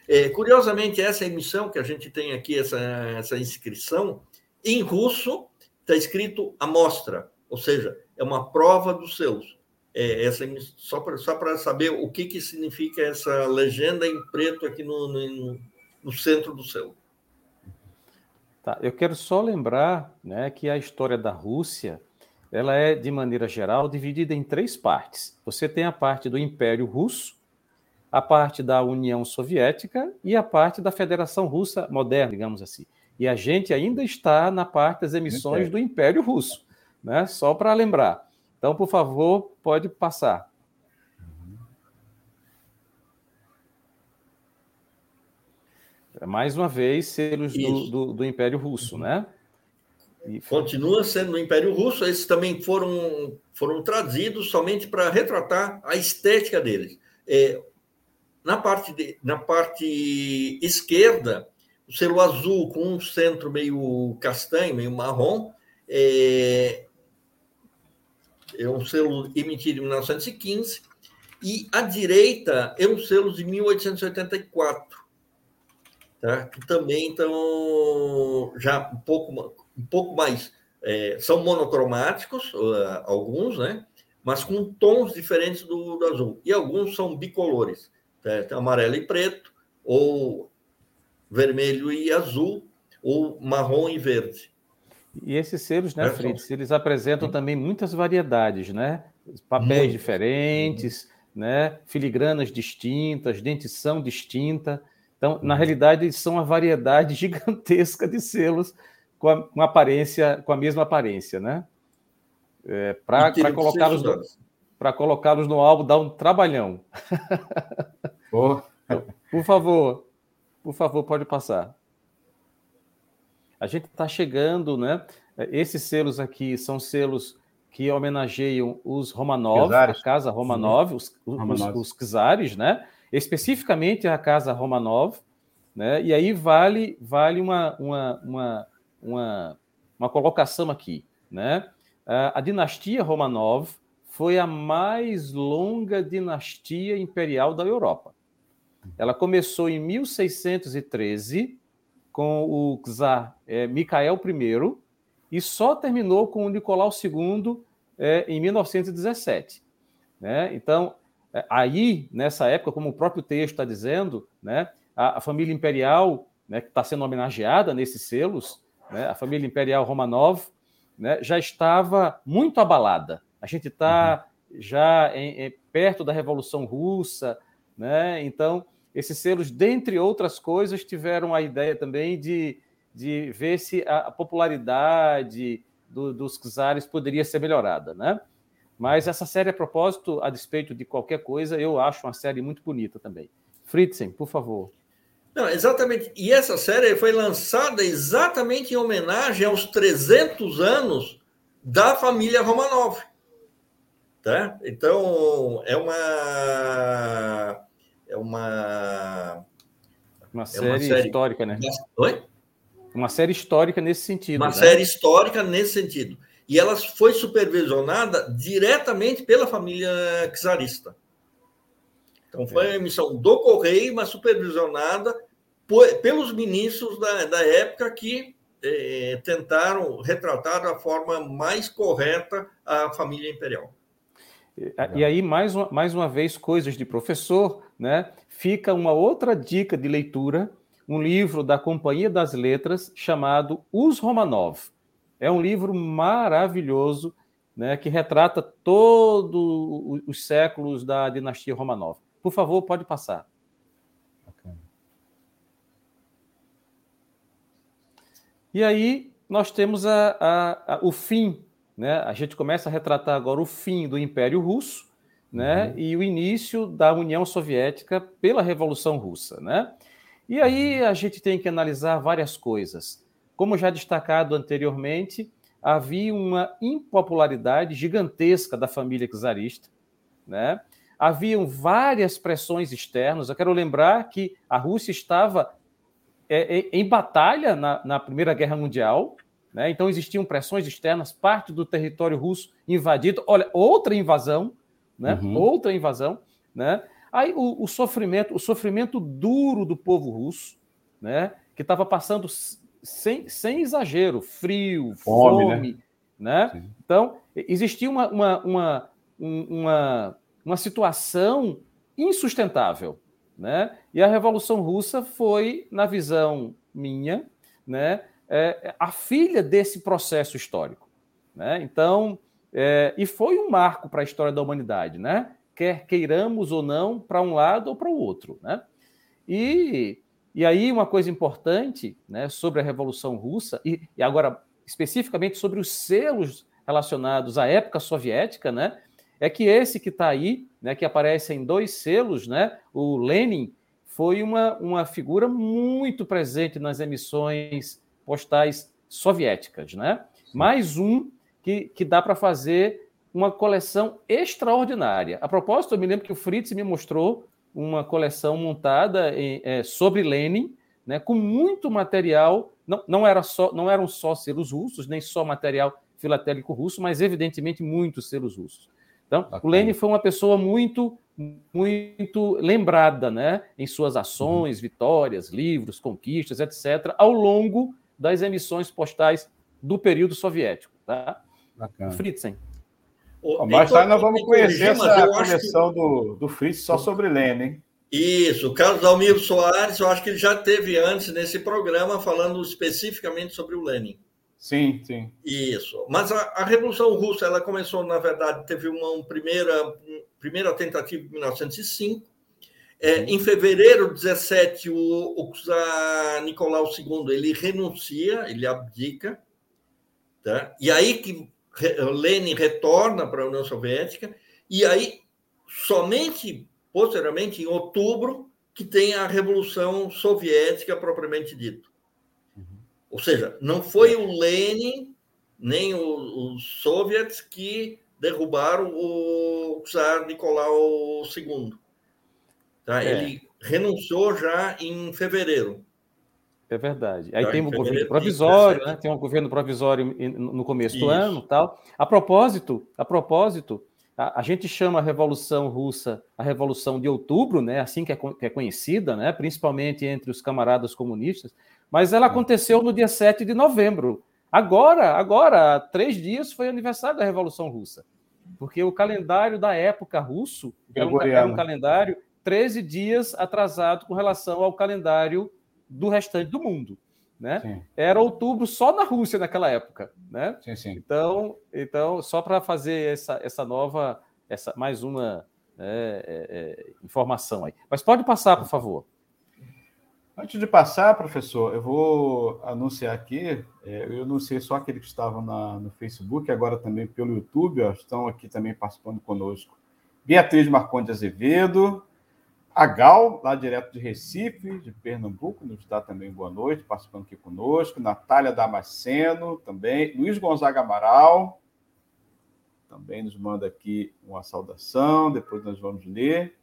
É, curiosamente, essa emissão que a gente tem aqui, essa, essa inscrição, em russo está escrito amostra, ou seja, é uma prova dos selos. É, essa, só para só saber o que, que significa essa legenda em preto aqui no, no, no centro do selo. Tá, eu quero só lembrar né, que a história da Rússia ela é, de maneira geral, dividida em três partes. Você tem a parte do Império Russo, a parte da União Soviética e a parte da Federação Russa moderna, digamos assim. E a gente ainda está na parte das emissões do Império Russo, né? Só para lembrar. Então, por favor, pode passar. É mais uma vez, selos do, do, do, Império Russo, né? E... Continua sendo no Império Russo, esses também foram, foram trazidos somente para retratar a estética deles. É, na, parte de, na parte esquerda, o selo azul com um centro meio castanho, meio marrom, é, é um selo emitido em 1915, e à direita é um selo de 1884, tá? que também estão já um pouco, um pouco mais. É, são monocromáticos, uh, alguns, né? mas com tons diferentes do, do, azul. E alguns são bicolores, tá? amarelo e preto, ou vermelho e azul, ou marrom e verde. E esses selos, né, Fritz, eles apresentam também muitas variedades, né? Papéis Muito. diferentes, né? Filigranas distintas, dentição distinta. Então, na uhum. realidade, são uma variedade gigantesca de selos com a, com aparência, com a mesma aparência, né? É, para colocá-los para colocá-los no álbum dá um trabalhão. Oh. por favor, por favor, pode passar. A gente está chegando, né? Esses selos aqui são selos que homenageiam os Romanov, a casa Romanov, os, os, os czares, né? Especificamente a casa Romanov, né? E aí vale vale uma uma, uma, uma, uma colocação aqui, né? A, a dinastia Romanov foi a mais longa dinastia imperial da Europa. Ela começou em 1613 com o czar é, Micael I e só terminou com o Nicolau II é, em 1917. Né? Então, é, aí, nessa época, como o próprio texto está dizendo, né, a, a, família imperial, né, que está sendo homenageada nesses selos, né, a família imperial Romanov, né, já estava muito abalada. A gente está uhum. já em, em, perto da Revolução Russa, né? então esses selos, dentre outras coisas, tiveram a ideia também de, de ver se a popularidade do, dos czares poderia ser melhorada, né? Mas essa série, a propósito, a despeito de qualquer coisa, eu acho uma série muito bonita também. Fritzen, por favor. Não, exatamente. E essa série foi lançada exatamente em homenagem aos 300 anos da família Romanov. Tá? Então, é uma é uma. Uma série, é uma série histórica, né? Oi? Uma série histórica nesse sentido. Uma né? série histórica nesse sentido. E ela foi supervisionada diretamente pela família czarista. Então, foi uma emissão do Correio, mas supervisionada por, pelos ministros da, da época que eh, tentaram retratar da forma mais correta a família imperial. E aí, mais uma, mais uma vez, coisas de professor, né? Fica uma outra dica de leitura, um livro da Companhia das Letras chamado Os Romanov. É um livro maravilhoso, né, que retrata todos os séculos da dinastia Romanov. Por favor, pode passar. E aí nós temos a, a, a, o fim né? A gente começa a retratar agora o fim do Império Russo né? Uhum. e o início da União Soviética pela Revolução Russa. Né? E aí a gente tem que analisar várias coisas. Como já destacado anteriormente, havia uma impopularidade gigantesca da família czarista. Né? Haviam várias pressões externas. Eu quero lembrar que a Rússia estava é, é em batalha na, na Primeira Guerra Mundial, né? Então existiam pressões externas, parte do território russo invadido. Olha, outra invasão, né? Uhum. outra invasão. Né? Aí o, o, sofrimento, o sofrimento duro do povo russo, né? que estava passando sem, sem exagero, frio, fome, né? fome né? né? Então existia uma, uma, uma, uma, uma situação insustentável, né? E a Revolução Russa foi, na visão minha, né, é, a filha desse processo histórico. Né? Então, é, e foi um marco para a história da humanidade, né? quer queiramos ou não, para um lado ou para o outro. Né? E, e aí, uma coisa importante né, sobre a Revolução Russa, e, e agora especificamente sobre os selos relacionados à época soviética, né, é que esse que está aí, né, que aparece em dois selos, né, o Lenin foi uma, uma figura muito presente nas emissões postais soviéticas, né? Mais um que, que dá para fazer uma coleção extraordinária. A propósito, eu me lembro que o Fritz me mostrou uma coleção montada em, é, sobre Lenin, né, com muito material. Não, não, era só, não eram só selos russos, nem só material filatélico russo, mas evidentemente muitos selos russos. Então, okay. o Lenin foi uma pessoa muito, muito lembrada, né, em suas ações, uhum. vitórias, livros, conquistas, etc., ao longo das emissões postais do período soviético, tá? Bacana. Fritzen. mais tarde nós vamos conhecer essa coleção que... do, do Fritz só sobre Lenin. Isso, o Carlos Almiro Soares, eu acho que ele já teve antes nesse programa falando especificamente sobre o Lenin. Sim, sim. Isso. Mas a, a Revolução Russa, ela começou, na verdade, teve uma, uma primeira, primeira tentativa em 1905. É, em fevereiro 17, o, o Czar Nicolau II ele renuncia, ele abdica, tá? e aí que Lenin retorna para a União Soviética, e aí somente posteriormente, em outubro, que tem a Revolução Soviética propriamente dita. Ou seja, não foi o Lenin nem os soviets que derrubaram o czar Nicolau II. Tá? É. Ele renunciou já em fevereiro. É verdade. Aí já tem um governo provisório, né? Tem um governo provisório no começo Isso. do ano, tal. A propósito, a propósito, a, a, gente chama a Revolução Russa a Revolução de Outubro, né? Assim que é, que é conhecida, né? Principalmente entre os camaradas comunistas. Mas ela aconteceu no dia 7 de novembro. Agora, agora, há três dias foi aniversário da Revolução Russa. Porque o calendário da época russo era um, era um calendário 13 dias atrasado com relação ao calendário do restante do mundo. Né? Era outubro só na Rússia naquela época, né? Sim, sim. Então, então só para fazer essa, essa nova, essa mais uma é, é, é informação aí. Mas pode passar, por favor. Antes de passar, professor, eu vou anunciar aqui. É, eu anunciei só aquele que estava na, no Facebook, agora também pelo YouTube, ó, estão aqui também participando conosco. Beatriz Marconde Azevedo, a Gal, lá direto de Recife, de Pernambuco, nos dá também boa noite, participando aqui conosco. Natália Damasceno, também. Luiz Gonzaga Amaral, também nos manda aqui uma saudação, depois nós vamos ler.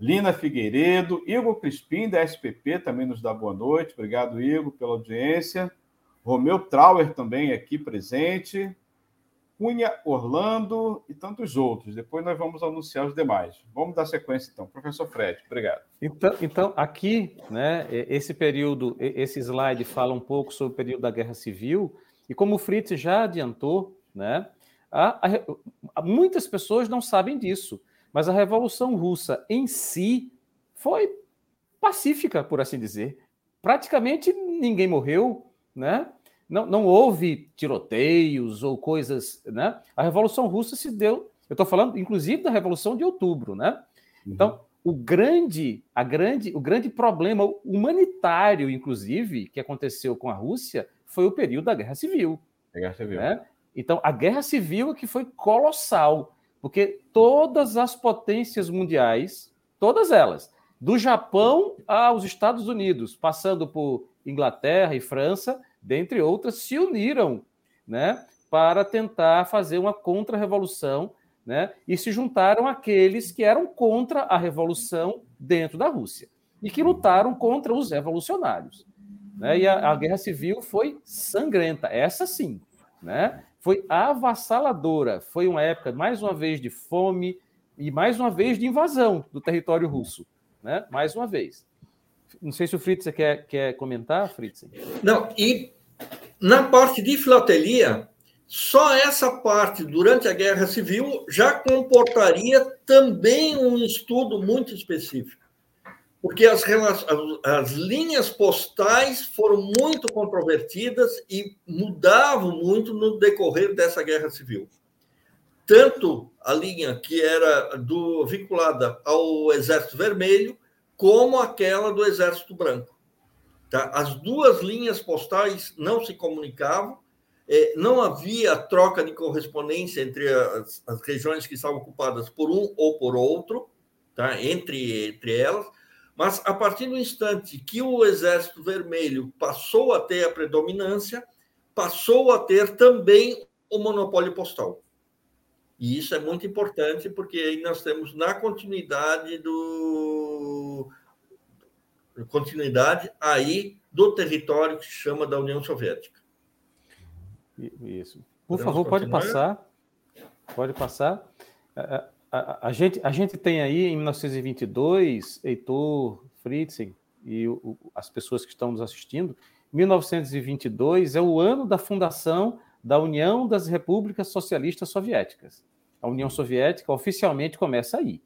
Lina Figueiredo, Igor Crispim, da SPP, também nos dá boa noite. Obrigado, Igor, pela audiência. Romeu Trauer também aqui presente. Cunha Orlando e tantos outros. Depois nós vamos anunciar os demais. Vamos dar sequência, então. Professor Fred, obrigado. Então, então aqui, né, esse período, esse slide fala um pouco sobre o período da Guerra Civil, e como o Fritz já adiantou, né, a, a, muitas pessoas não sabem disso. Mas a Revolução Russa em si foi pacífica, por assim dizer. Praticamente ninguém morreu, né? Não, não houve tiroteios ou coisas, né? A Revolução Russa se deu. Eu estou falando, inclusive, da Revolução de Outubro, né? Uhum. Então, o grande, a grande, o grande problema humanitário, inclusive, que aconteceu com a Rússia foi o período da Guerra Civil. A Guerra Civil. Né? Então, a Guerra Civil é que foi colossal. Porque todas as potências mundiais, todas elas, do Japão aos Estados Unidos, passando por Inglaterra e França, dentre outras, se uniram né, para tentar fazer uma contra-revolução né, e se juntaram àqueles que eram contra a revolução dentro da Rússia e que lutaram contra os revolucionários. Né, e a, a Guerra Civil foi sangrenta, essa sim. Né? foi avassaladora. Foi uma época, mais uma vez, de fome e mais uma vez de invasão do território russo. Né? Mais uma vez. Não sei se o Fritz quer, quer comentar, Fritz. Não, e na parte de filatelia, só essa parte, durante a Guerra Civil, já comportaria também um estudo muito específico porque as, as, linhas postais foram muito controvertidas e mudavam muito no decorrer dessa guerra civil. Tanto a linha que era do, vinculada ao Exército Vermelho, como aquela do Exército Branco. Tá? As duas linhas postais não se comunicavam, é, não havia troca de correspondência entre as, as regiões que estavam ocupadas por um ou por outro, tá? entre, entre elas Mas a partir do instante que o Exército Vermelho passou a ter a predominância, passou a ter também o monopólio postal. E isso é muito importante, porque aí nós temos na continuidade do continuidade aí do território que se chama da União Soviética. Isso. Por Podemos favor, continuar? pode passar. Pode passar. A, a, a, gente, a gente tem aí, em 1922, Heitor Fritzen e o, as pessoas que estão nos assistindo, 1922 é o ano da fundação da União das Repúblicas Socialistas Soviéticas. A União Soviética oficialmente começa aí,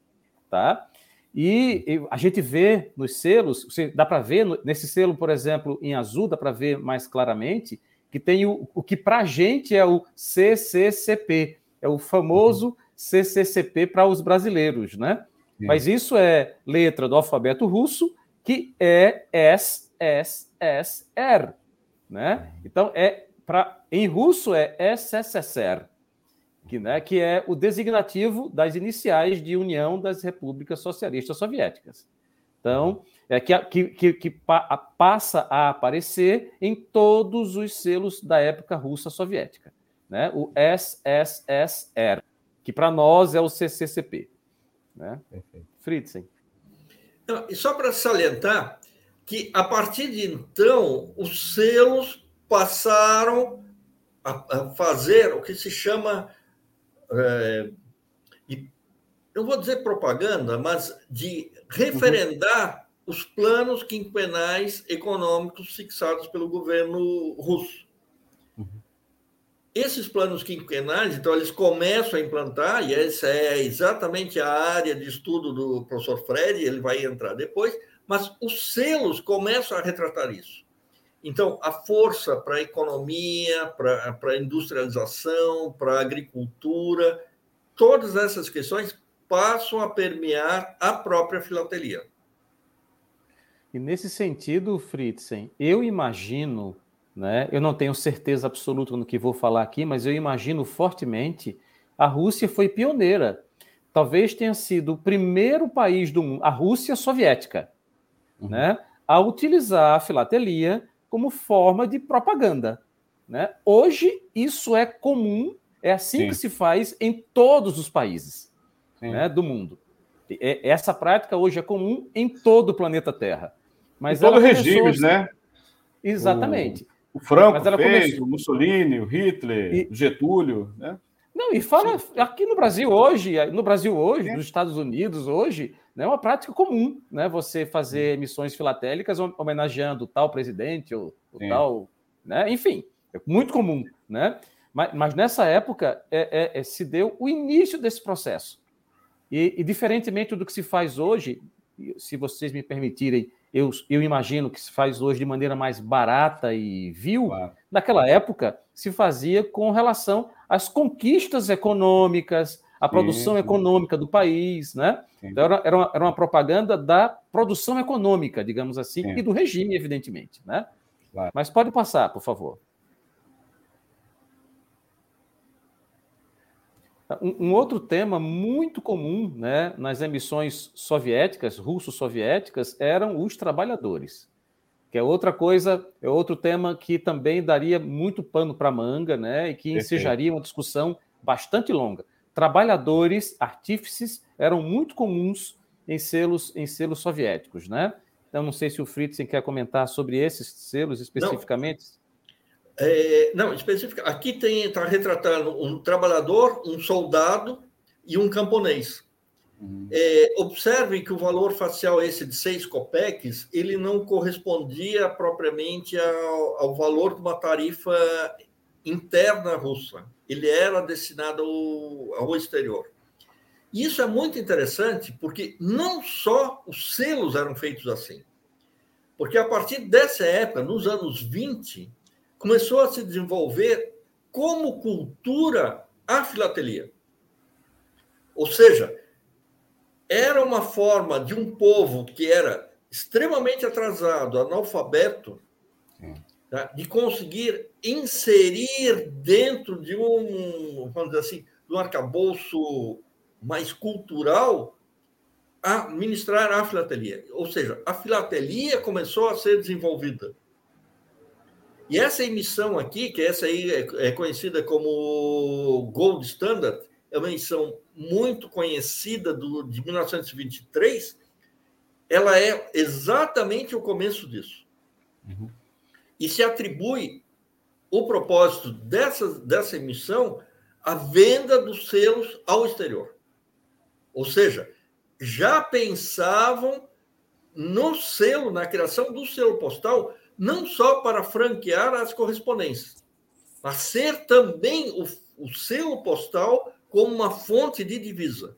tá? E, a gente vê nos selos, dá para ver nesse selo, por exemplo, em azul, dá para ver mais claramente que tem o, o que para a gente é o CCCP, é o famoso CCCP para os brasileiros, né? Sim. Mas isso é letra do alfabeto russo, que é SSSR, né? Então é para em russo é SSSR, que, né, que é o designativo das iniciais de União das Repúblicas Socialistas Soviéticas. Então, é que, que, que, que passa a aparecer em todos os selos da época russa soviética, né? O SSSR, que para nós é o CCCP, né? Fritzen. E só para salientar que a partir de então os selos passaram a, fazer o que se chama, é, eu vou dizer propaganda, mas de referendar uhum. os planos quinquenais econômicos fixados pelo governo russo. Uhum. Esses planos quinquenais, então, eles começam a implantar, e essa é exatamente a área de estudo do professor Fred, ele vai entrar depois, mas os selos começam a retratar isso. Então, a força para a economia, para a industrialização, para a agricultura, todas essas questões passam a permear a própria filatelia. E nesse sentido, Fritzen, eu imagino, né, eu não tenho certeza absoluta no que vou falar aqui, mas eu imagino fortemente, a Rússia foi pioneira. Talvez tenha sido o primeiro país do mundo, a Rússia soviética, uhum. né, a utilizar a filatelia como forma de propaganda. Né? Hoje, isso é comum, é assim Sim. que se faz em todos os países né, do mundo. Essa prática hoje é comum em todo o planeta Terra. Mas em todo regimes, né? Exatamente. O, o Franco fez, começou... o Mussolini, o Hitler, e... o Getúlio, né? Não, e fala Sim. aqui no Brasil hoje, no Brasil hoje, nos Estados Unidos hoje, é uma prática comum, né? Você fazer emissões filatélicas homenageando tal presidente ou, ou tal, né? Enfim, é muito comum, né? Mas, mas nessa época é, é, é, se deu o início desse processo. E, e, diferentemente do que se faz hoje, se vocês me permitirem, eu, eu imagino que se faz hoje de maneira mais barata e vil, claro. naquela época se fazia com relação às conquistas econômicas, a produção econômica do país, né? Então, era, era, uma, era, uma, propaganda da produção econômica, digamos assim, sim. e do regime, evidentemente, né? Claro. Mas pode passar, por favor. Um, um, outro tema muito comum né, nas emissões soviéticas, russo-soviéticas, eram os trabalhadores que é outra coisa, é outro tema que também daria muito pano para manga, né? E que ensejaria uma discussão bastante longa. Trabalhadores, artífices, eram muito comuns em selos, em selos soviéticos, né? Então, não sei se o Fritzen quer comentar sobre esses selos especificamente. Não, é, não especifica. Aqui tem está retratando um trabalhador, um soldado e um camponês. Uhum. É, observe que o valor facial esse de seis copeques, ele não correspondia propriamente ao, ao valor de uma tarifa interna russa. Ele era destinado ao, ao exterior. E isso é muito interessante porque não só os selos eram feitos assim. Porque a partir dessa época, nos anos 20, começou a se desenvolver como cultura a filatelia. Ou seja, era uma forma de um povo que era extremamente atrasado, analfabeto, tá? de conseguir inserir dentro de um, vamos dizer assim, de um arcabouço mais cultural a ministrar a filatelia. Ou seja, a filatelia começou a ser desenvolvida. E essa emissão aqui, que essa aí é, é conhecida como Gold Standard, é uma emissão muito conhecida do, de 1923, ela é exatamente o começo disso. Uhum. E se atribui o propósito dessa, dessa emissão à venda dos selos ao exterior. Ou seja, já pensavam no selo, na criação do selo postal, não só para franquear as correspondências, mas ser também o, o selo postal como uma fonte de divisa.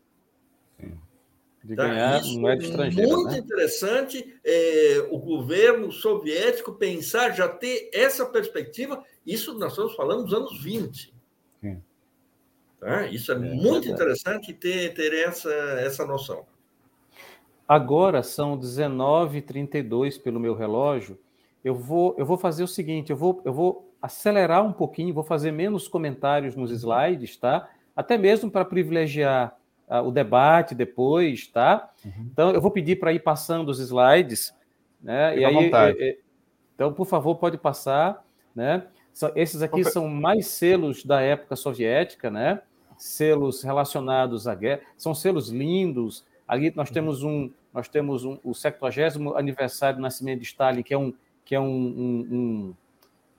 De tá? ganhar Isso moeda estrangeira. Muito né? interessante é, o governo soviético pensar, já ter essa perspectiva. Isso nós estamos falando dos anos 20. Sim. Tá? Isso é, é muito interessante ter, ter essa, essa noção. Agora são 19h32 pelo meu relógio. Eu vou, eu vou fazer o seguinte: eu vou, eu vou acelerar um pouquinho, vou fazer menos comentários nos slides, tá? Até mesmo para privilegiar uh, o debate depois, tá? Uhum. Então, eu vou pedir para ir passando os slides, né? E aí, é, é, então, por favor, pode passar, né? Esses aqui são mais selos da época soviética, né? Selos relacionados à guerra. São selos lindos, Ali nós temos um, nós temos um, o 70 aniversário do nascimento de Stalin, que é um, que é um, um,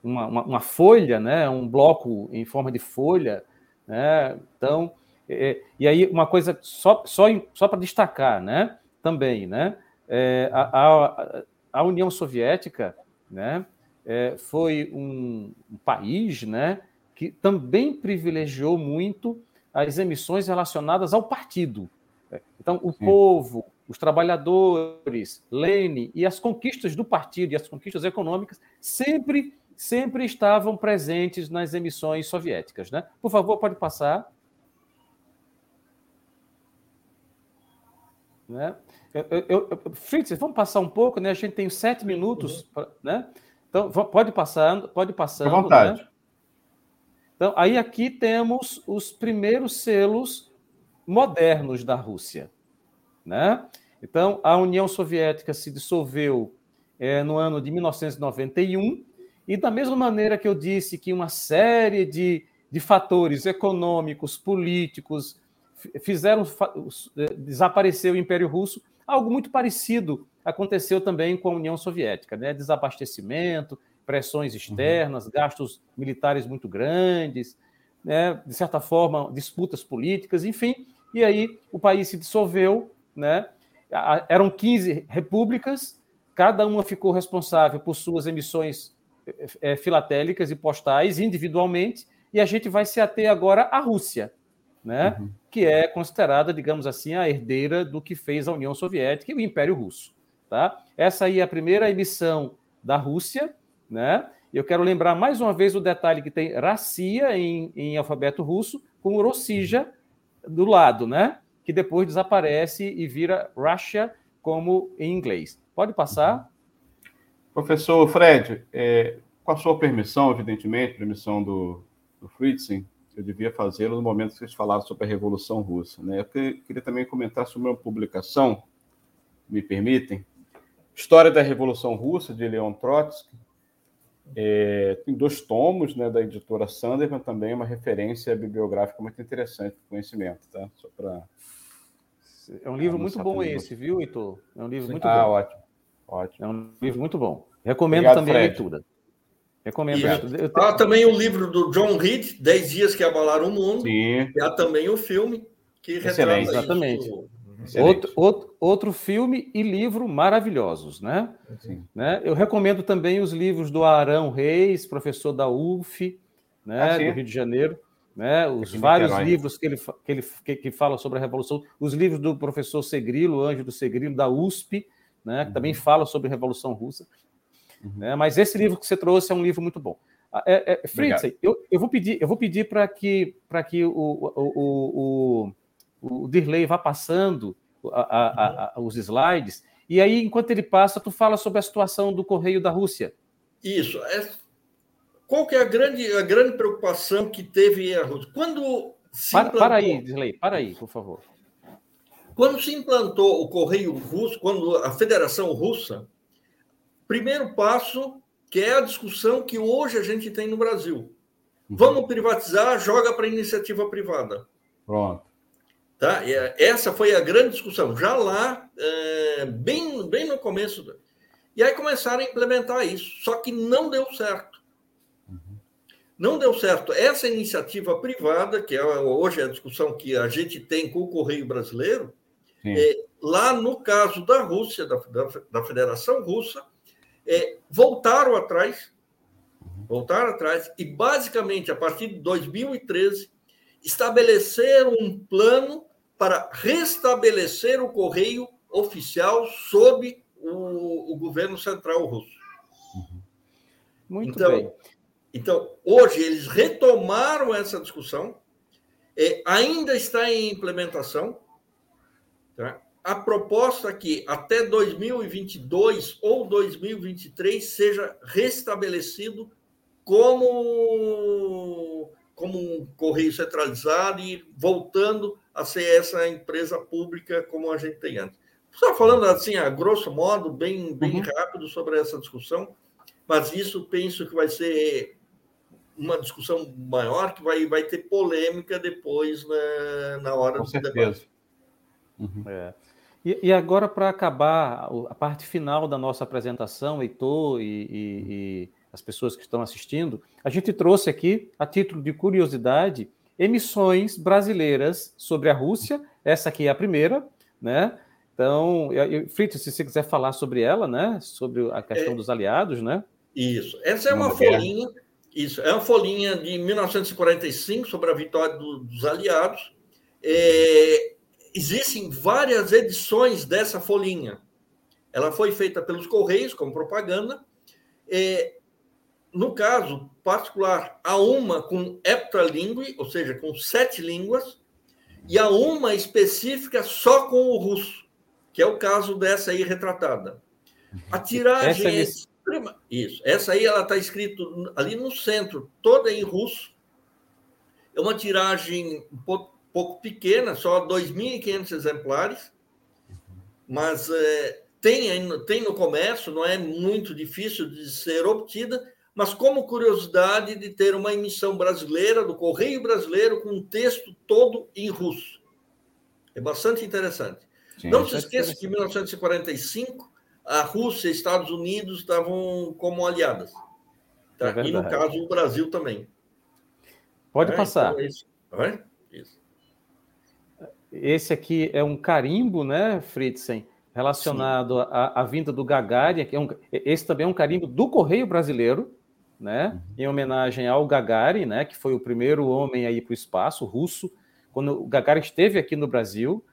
uma, uma, uma, folha, né? Um bloco em forma de folha, né? Então, é, e aí uma coisa só, só, só para destacar, né? Também, né? É, a, a, a, União Soviética, né? É, foi um, um país, né? Que também privilegiou muito as emissões relacionadas ao partido, então, o Sim. povo, os trabalhadores, Lênin e as conquistas do partido e as conquistas econômicas sempre, sempre estavam presentes nas emissões soviéticas. Né? Por favor, pode passar. Né? Eu, eu, eu, Fritz, vamos passar um pouco, né? A gente tem sete minutos, uhum. né? Então, pode passar, pode passar. À vontade. Né? Então, aí aqui temos os primeiros selos modernos da Rússia. Né? Então, a União Soviética se dissolveu é, no ano de 1991, e da mesma maneira que eu disse que uma série de, de fatores econômicos, políticos, fizeram é, desaparecer o Império Russo, algo muito parecido aconteceu também com a União Soviética, né? Desabastecimento, pressões uhum. externas, uhum. gastos militares muito grandes, né? de certa forma, disputas políticas, enfim, e aí o país se dissolveu, né? Eram 15 repúblicas, cada uma ficou responsável por suas emissões é, filatélicas e postais individualmente, e a gente vai se ater agora à Rússia, né? Uhum. que é considerada, digamos assim, a herdeira do que fez a União Soviética e o Império Russo. Tá? Essa aí é a primeira emissão da Rússia, né? Eu quero lembrar mais uma vez o detalhe que tem Rassia em, em alfabeto russo com Rossija do lado, né? Que depois desaparece e vira Russia como em inglês. Pode passar? Professor Fred, é, com a sua permissão, evidentemente, permissão do, do Fritzen, eu devia fazê-lo no momento que vocês falaram sobre a Revolução Russa. Né? Eu queria também comentar sobre uma publicação, me permitem, História da Revolução Russa, de Leon Trotsky, é, tem dois tomos né, da editora Sanderman, também uma referência bibliográfica muito interessante para conhecimento, tá? Só para. É um livro muito bom esse, viu, Heitor? É um livro Sim. muito ah, bom. ótimo. Ótimo. É um livro muito bom. Recomendo Obrigado, também Fred. a leitura. Recomendo leitura. Tenho... Há também o livro do John Reed, 10 Dias que Abalaram o Mundo. Sim. E há também o filme que Excelente. retrata Exatamente. Isso Outro, outro, outro filme e livro maravilhosos, né? né? Eu recomendo também os livros do Arão Reis, professor da UF, né, ah, do Rio de Janeiro, né? Os vários livros que ele, que ele que, que fala sobre a Revolução, os livros do professor Segrilo, Anjo do Segrilo, da USP, né? Que uhum. também fala sobre a Revolução Russa. Uhum. Né? Mas esse livro que você trouxe é um livro muito bom. Ah, é, é, Fritz, eu, eu vou pedir, eu vou pedir para que, que o, o, o, o o Dirley vá passando a, a, a, os slides, e aí, enquanto ele passa, tu fala sobre a situação do Correio da Rússia. Isso. É... Qual que é a grande, a grande preocupação que teve a Rússia? Quando para, para aí, Dirley, para aí, por favor. Quando se implantou o Correio Russo, quando a Federação Russa, primeiro passo, que é a discussão que hoje a gente tem no Brasil. Uhum. Vamos privatizar, joga para iniciativa privada. Pronto. Tá? É, essa foi a grande discussão, já lá, é, bem, bem no começo. E aí começaram a implementar isso, só que não deu certo. Uhum. Não deu certo. Essa iniciativa privada, que é hoje é a discussão que a gente tem com o Correio Brasileiro, é, lá no caso da Rússia, da, da, da Federação Russa, é, voltaram atrás, voltaram atrás, e basicamente, a partir de 2013, estabeleceram um plano para restabelecer o correio oficial sob o, o governo central russo. Muito então, bem. Então, hoje, eles retomaram essa discussão, é, ainda está em implementação, Tá? A proposta é que até 2022 ou 2023 seja restabelecido como, como um correio centralizado e voltando a ser essa empresa pública como a gente tem antes. Só falando assim, a grosso modo, bem, bem uhum. rápido sobre essa discussão, mas isso penso que vai ser uma discussão maior, que vai, vai ter polêmica depois na, na hora Com do certeza. debate. Uhum. É. E, e, agora, para acabar a parte final da nossa apresentação, Heitor e, e, e, as pessoas que estão assistindo, a gente trouxe aqui, a título de curiosidade, emissões brasileiras sobre a Rússia. Essa aqui é a primeira, né? Então, Fritz, se você quiser falar sobre ela, né? Sobre a questão é, dos aliados, né? Isso. Essa é uma folhinha. Isso, é uma folhinha de 1945 sobre a vitória do, dos aliados. É, existem várias edições dessa folhinha. Ela foi feita pelos Correios como propaganda. É, no caso particular, há uma com heptalingue, ou seja, com sete línguas, e há uma específica só com o russo, que é o caso dessa aí retratada. A tiragem essa é extrema. Isso. Essa aí ela está escrito ali no centro, toda em russo. É uma tiragem um pouco pouco pequena, só 2.500 exemplares, mas é, tem, tem no comércio, não é muito difícil de ser obtida, mas como curiosidade de ter uma emissão brasileira, do Correio Brasileiro, com um texto todo em russo. É bastante interessante. Sim, não se é esqueça que em 1945, a Rússia e Estados Unidos estavam como aliadas. Tá? É e, no caso, o Brasil também. Pode é, passar. Então, é. Esse aqui é um carimbo, né, Fritzen, relacionado à, vinda do Gagarin. Que é um, esse também é um carimbo do Correio Brasileiro, né, uhum. em homenagem ao Gagarin, né, que foi o primeiro homem aí para o espaço, russo, quando o Gagarin esteve aqui no Brasil,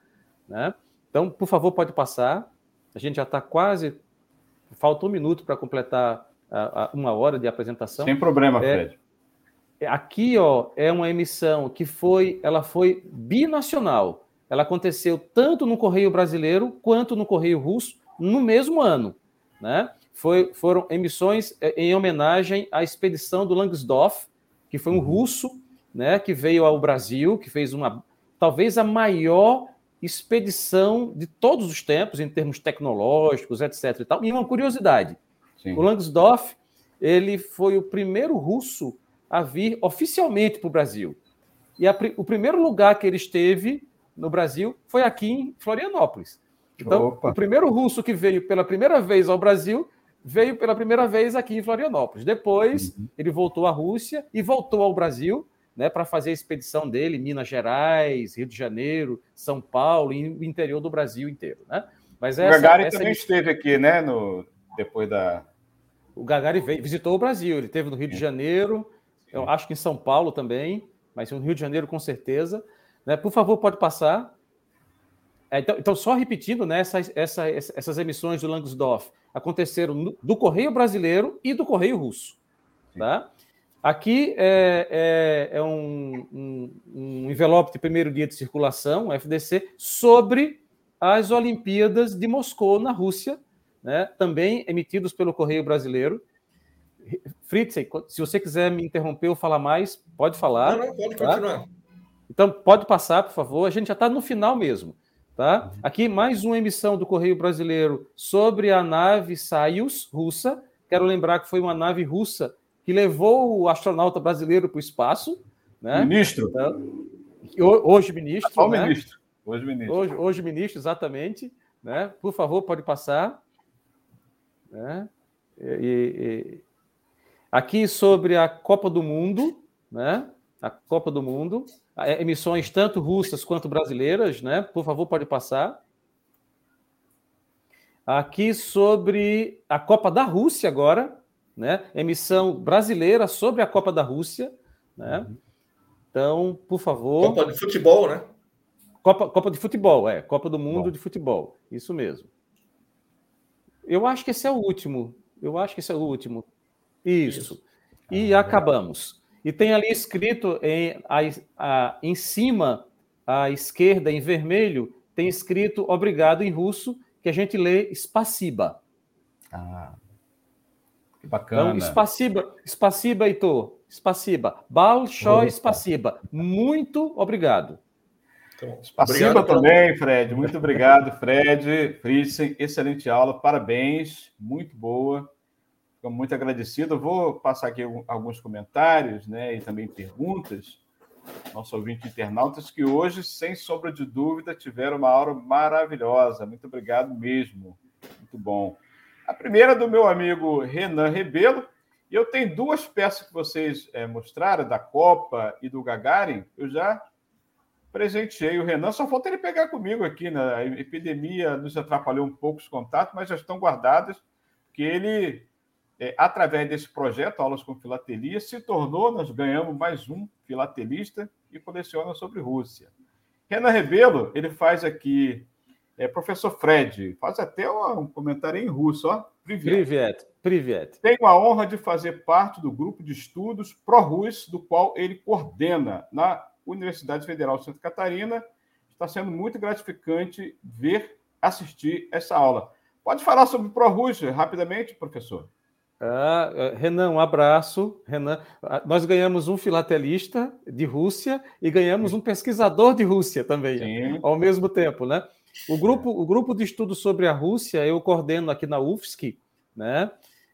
né. Então, por favor, pode passar. A gente já está quase. Falta um minuto para completar a, a, uma hora de apresentação. Sem problema, é, Fred. Aqui, ó, é uma emissão que foi, ela foi binacional ela aconteceu tanto no Correio Brasileiro quanto no Correio Russo no mesmo ano. Né? Foi, foram emissões eh, em homenagem à expedição do Langsdorff, que foi um uhum. russo né, que veio ao Brasil, que fez uma talvez a maior expedição de todos os tempos em termos tecnológicos, etc. E, tal. e uma curiosidade: Sim. o Langsdorff ele foi o primeiro russo a vir oficialmente para o Brasil. E a, o primeiro lugar que ele esteve no Brasil foi aqui em Florianópolis. Então, Opa. o primeiro russo que veio pela primeira vez ao Brasil veio pela primeira vez aqui em Florianópolis. Depois, uhum. ele voltou à Rússia e voltou ao Brasil né, para fazer a expedição dele, Minas Gerais, Rio de Janeiro, São Paulo e o interior do Brasil inteiro. Né? Mas essa, o Gagarin essa... também esteve aqui, né? No... Depois da. O Gagarin veio, visitou o Brasil, ele esteve no Rio de Janeiro, eu acho que em São Paulo também, mas no Rio de Janeiro com certeza. Né? Por favor, pode passar. É, então, então, só repetindo, né, essas, essas, essas emissões do Langsdorff aconteceram no, do Correio Brasileiro e do Correio Russo. Tá? Aqui é, é, é um, um, um, envelope de primeiro dia de circulação, FDC, sobre as Olimpíadas de Moscou, na Rússia, né, também emitidos pelo Correio Brasileiro. Fritz, se você quiser me interromper ou falar mais, pode falar. Não, não, pode tá? continuar. Então, pode passar, por favor. A gente já está no final mesmo. Tá? Aqui mais uma emissão do Correio Brasileiro sobre a nave Soyuz russa. Quero lembrar que foi uma nave russa que levou o astronauta brasileiro para o espaço. Né? Ministro. Então, hoje ministro. Atual né? ministro. Hoje ministro. Hoje, hoje ministro, exatamente. Né? Por favor, pode passar. Né? E, e, aqui sobre a Copa do Mundo, né? A Copa do Mundo, emissões tanto russas quanto brasileiras, né? Por favor, pode passar. Aqui sobre a Copa da Rússia agora, né? Emissão brasileira sobre a Copa da Rússia, né? Então, por favor. Copa de futebol, né? Copa, Copa de futebol, é. Copa do Mundo Bom. de futebol. Isso mesmo. Eu acho que esse é o último. Eu acho que esse é o último. Isso. Isso. E ah, acabamos. E tem ali escrito em, a, a, em cima, à esquerda, em vermelho, tem escrito obrigado em russo, que a gente lê spasiba. Ah, que bacana. Então, spasiba, spasiba, Heitor. Spasiba. Balshoi spasiba. Muito obrigado. Então, Spasiba também, Fred. Muito obrigado, Fred. Fritzen, excelente aula. Parabéns. Muito boa. Fico muito agradecido. Vou passar aqui alguns comentários né, e também perguntas. Nosso ouvinte internautas que hoje, sem sombra de dúvida, tiveram uma aula maravilhosa. Muito obrigado mesmo. Muito bom. A primeira é do meu amigo Renan Rebelo. E eu tenho duas peças que vocês é, mostraram, da Copa e do Gagarin. Eu já presenteei o Renan. Só falta ele pegar comigo aqui. Né? A epidemia nos atrapalhou um pouco os contatos, mas já estão guardadas, que ele é, através desse projeto, Aulas com Filatelia, se tornou, nós ganhamos mais um filatelista e coleciona sobre Rússia. Renan Rebelo, ele faz aqui, é, professor Fred, faz até um comentário em russo, ó. Privet. Privet. Tenho a honra de fazer parte do grupo de estudos pró-Rus, do qual ele coordena na Universidade Federal de Santa Catarina. Está sendo muito gratificante ver, assistir essa aula. Pode falar sobre pró-Rus rapidamente, professor? Ah, ah, Renan, um abraço. Renan, ah, nós ganhamos um filatelista de Rússia e ganhamos um pesquisador de Rússia também, Sim. ao mesmo tempo, né? O grupo, o grupo de estudo sobre a Rússia, eu coordeno aqui na UFSC, né?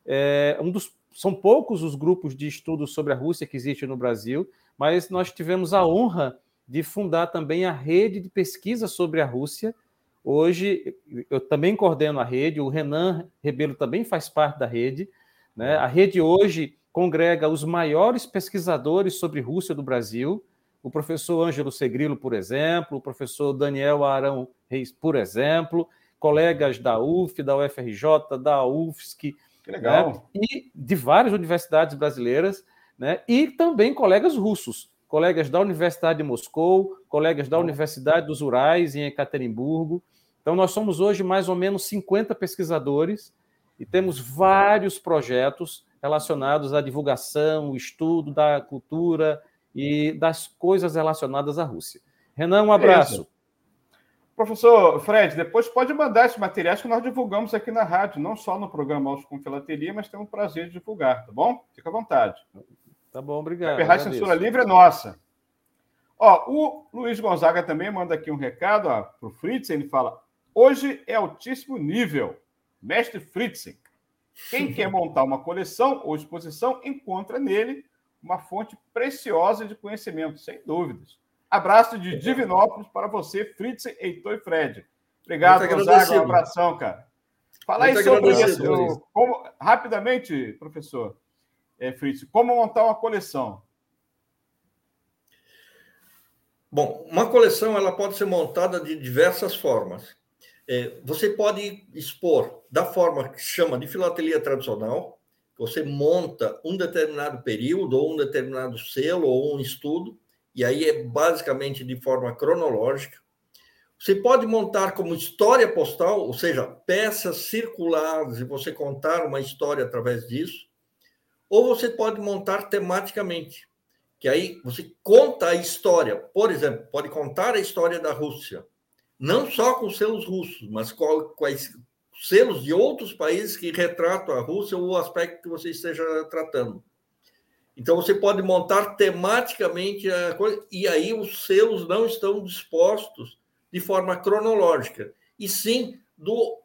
É um dos, são poucos os grupos de estudo sobre a Rússia que existem no Brasil, mas nós tivemos a honra de fundar também a rede de pesquisa sobre a Rússia. Hoje, eu também coordeno a rede, o Renan Rebelo também faz parte da rede. Né? A rede hoje congrega os maiores pesquisadores sobre Rússia do Brasil, o professor Ângelo Segrilo, por exemplo, o professor Daniel Arão Reis, por exemplo, colegas da UF, da UFRJ, da UFSC, que legal. Né? e de várias universidades brasileiras, né? e também colegas russos, colegas da Universidade de Moscou, colegas da Universidade dos Urais, em Ekaterimburgo. Então, nós somos hoje mais ou menos 50 pesquisadores e temos vários projetos relacionados à divulgação, estudo da cultura e das coisas relacionadas à Rússia. Renan, um abraço. Professor Fred, depois pode mandar esses materiais que nós divulgamos aqui na rádio, não só no programa Aos com Filateria, mas temos o prazer de divulgar, tá bom? Fica à vontade. Tá bom, obrigado. A Censura Livre é nossa. Ó, o Luiz Gonzaga também manda aqui um recado para o Fritz, ele fala: hoje é altíssimo nível. Mestre Fritzen. Quem quer montar uma coleção ou exposição, encontra nele uma fonte preciosa de conhecimento, sem dúvidas. Abraço de Divinópolis para você, Fritzen, Heitor e Fred. Obrigado, Gonzaga. Um abração, cara. Fala aí sobre isso. Como, rapidamente, professor é, Fritz, como montar uma coleção? Bom, uma coleção ela pode ser montada de diversas formas. É, você pode expor da forma que se chama de filatelia tradicional, você monta um determinado período, ou um determinado selo, ou um estudo, e aí é basicamente de forma cronológica. Você pode montar como história postal, ou seja, peças circulares, e você contar uma história através disso. Ou você pode montar tematicamente, que aí você conta a história. Por exemplo, pode contar a história da Rússia, não só com selos russos, mas quais selos de outros países que retratam a Rússia ou o aspecto que você esteja tratando. Então você pode montar tematicamente a coisa, e aí os selos não estão dispostos de forma cronológica, e sim do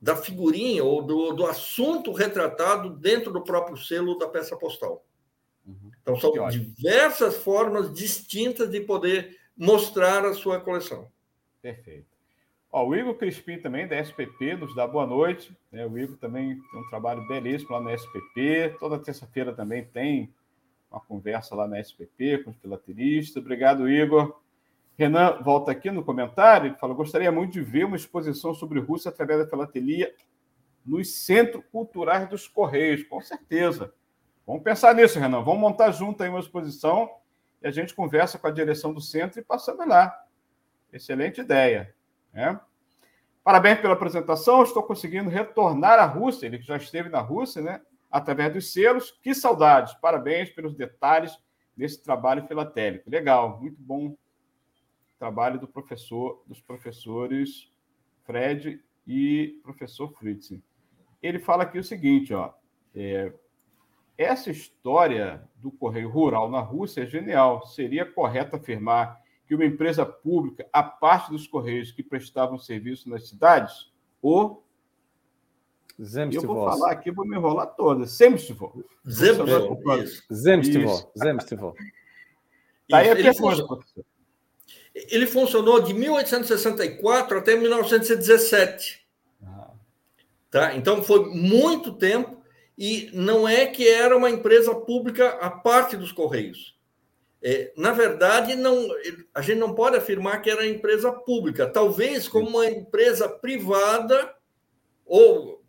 da figurinha ou do, do assunto retratado dentro do próprio selo da peça postal. Uhum. Então, são diversas formas distintas de poder mostrar a sua coleção. Perfeito. Ó, o Igor Crispim também, da SPP, nos dá boa noite. Né? O Igor também tem um trabalho belíssimo lá na SPP. Toda terça-feira também tem uma conversa lá na SPP com os filateristas. Obrigado, Igor. Renan volta aqui no comentário, ele fala: gostaria muito de ver uma exposição sobre Rússia através da filatelia nos centros culturais dos Correios, com certeza. Vamos pensar nisso, Renan. Vamos montar junto aí uma exposição e a gente conversa com a direção do centro e passamos lá. Excelente ideia. Né? Parabéns pela apresentação. Estou conseguindo retornar à Rússia. Ele já esteve na Rússia, né? Através dos selos. Que saudades. Parabéns pelos detalhes desse trabalho filatélico. Legal, muito bom trabalho do professor, dos professores Fred e professor Fritz. Ele fala aqui o seguinte, ó, é, essa história do correio rural na Rússia é genial. Seria correto afirmar que uma empresa pública, a parte dos correios que prestavam serviço nas cidades, ou Zemstvos. Eu vou falar aqui, vou me enrolar toda. Zemstvos. Zemstvos. Zemstvos. Daí a pergunta, professor. Ele funcionou de 1864 até 1917. Ah. Tá? Então foi muito tempo e não é que era uma empresa pública a parte dos Correios. É, na verdade, não, a gente não pode afirmar que era empresa pública, talvez como uma empresa privada, ou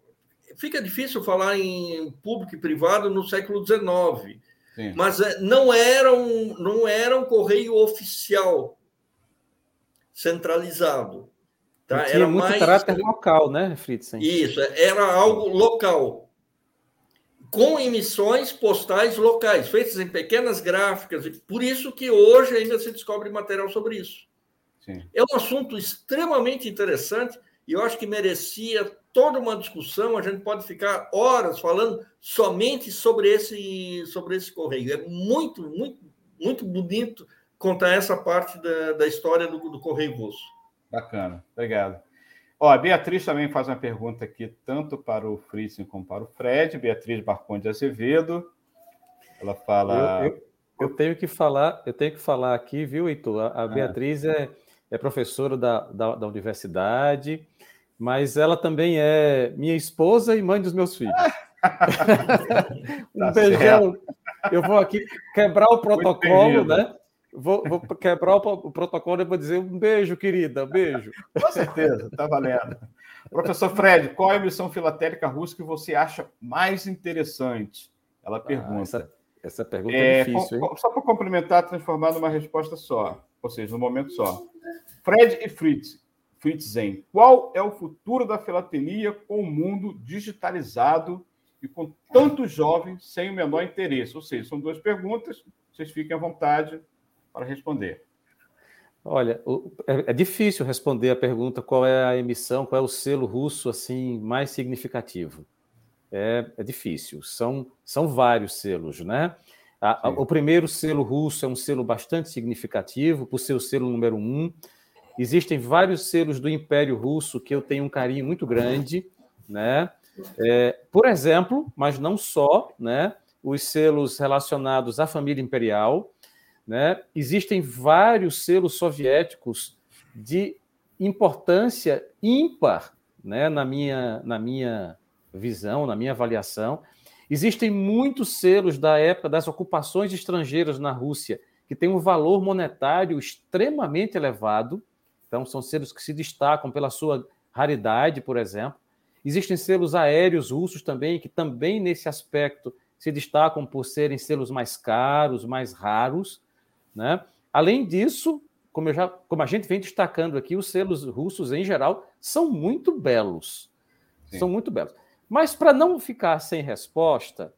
fica difícil falar em público e privado no século XIX, Sim. mas é, não era, um, não era um correio oficial centralizado. Tá? Tinha era muito mais... caráter local, né, Fritz? Isso, era algo local. Com emissões postais locais, feitas em pequenas gráficas, por isso que hoje ainda se descobre material sobre isso. Sim. É um assunto extremamente interessante e eu acho que merecia toda uma discussão. A gente pode ficar horas falando somente sobre esse, sobre esse correio. É muito, muito, muito bonito contar essa parte da, da história do, do Correio Russo. Bacana, obrigado. Ó, a Beatriz também faz uma pergunta aqui, tanto para o Fritzen como para o Fred. Beatriz Barconde Azevedo. Ela fala. Eu, eu, eu, tenho que falar, eu tenho que falar aqui, viu, Heitor? A, a ah. Beatriz é, é professora da, da, da, universidade, mas ela também é minha esposa e mãe dos meus filhos. um tá beijão. Certo. Eu vou aqui quebrar o protocolo, né? Vou, vou quebrar o, protocolo e vou dizer um beijo, querida, um beijo. Com certeza, tá valendo. Professor Fred, qual é a emissão filatélica russa que você acha mais interessante? Ela ah, pergunta. Ah, essa, essa, pergunta é, é difícil, com, Só para complementar, transformar numa resposta só, ou seja, num momento só. Fred e Fritz, Fritzen, qual é o futuro da filatelia com o mundo digitalizado e com tantos jovens sem o menor interesse? Ou seja, são duas perguntas, vocês fiquem à vontade para responder. Olha, é, é difícil responder a pergunta qual é a emissão, qual é o selo russo assim mais significativo. É, é difícil. São, são vários selos, né? A, a, o primeiro selo russo é um selo bastante significativo, por ser o selo número um. Existem vários selos do Império Russo que eu tenho um carinho muito grande, né? É, por exemplo, mas não só, né? Os selos relacionados à família imperial, né? Existem vários selos soviéticos de importância ímpar né? na, minha, na minha visão, na minha avaliação. Existem muitos selos da época das ocupações estrangeiras na Rússia que têm um valor monetário extremamente elevado. Então, são selos que se destacam pela sua raridade, por exemplo. Existem selos aéreos russos também, que também nesse aspecto se destacam por serem selos mais caros, mais raros. Né? Além disso, como, já, como a gente vem destacando aqui, os selos russos, em geral, são muito belos. Sim. São muito belos. Mas, para não ficar sem resposta,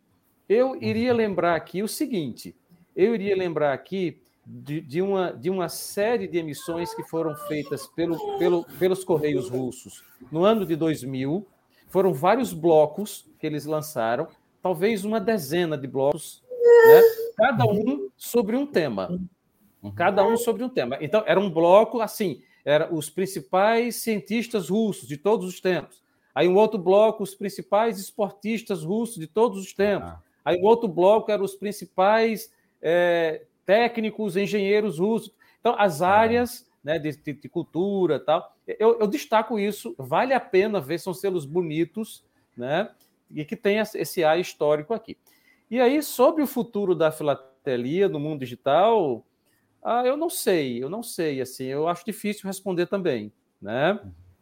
eu iria uhum. lembrar aqui o seguinte: eu iria lembrar aqui de, de, uma, de uma série de emissões que foram feitas pelo, pelo, pelos Correios Russos no ano de 2000. Foram vários blocos que eles lançaram, talvez uma dezena de blocos né? Cada um sobre um tema. Cada um sobre um tema. Então, era um bloco assim. era os principais cientistas russos de todos os tempos. Aí um outro bloco, os principais esportistas russos de todos os tempos. Ah. Aí um outro bloco eram os principais é, técnicos, engenheiros russos. Então, as áreas né, de, de, de cultura tal, eu, eu, destaco isso. Vale a pena ver, são selos bonitos, né? E que tem esse ar histórico aqui. E aí, sobre o futuro da filatelia no mundo digital, ah, eu não sei, eu não sei, assim, eu acho difícil responder também, né?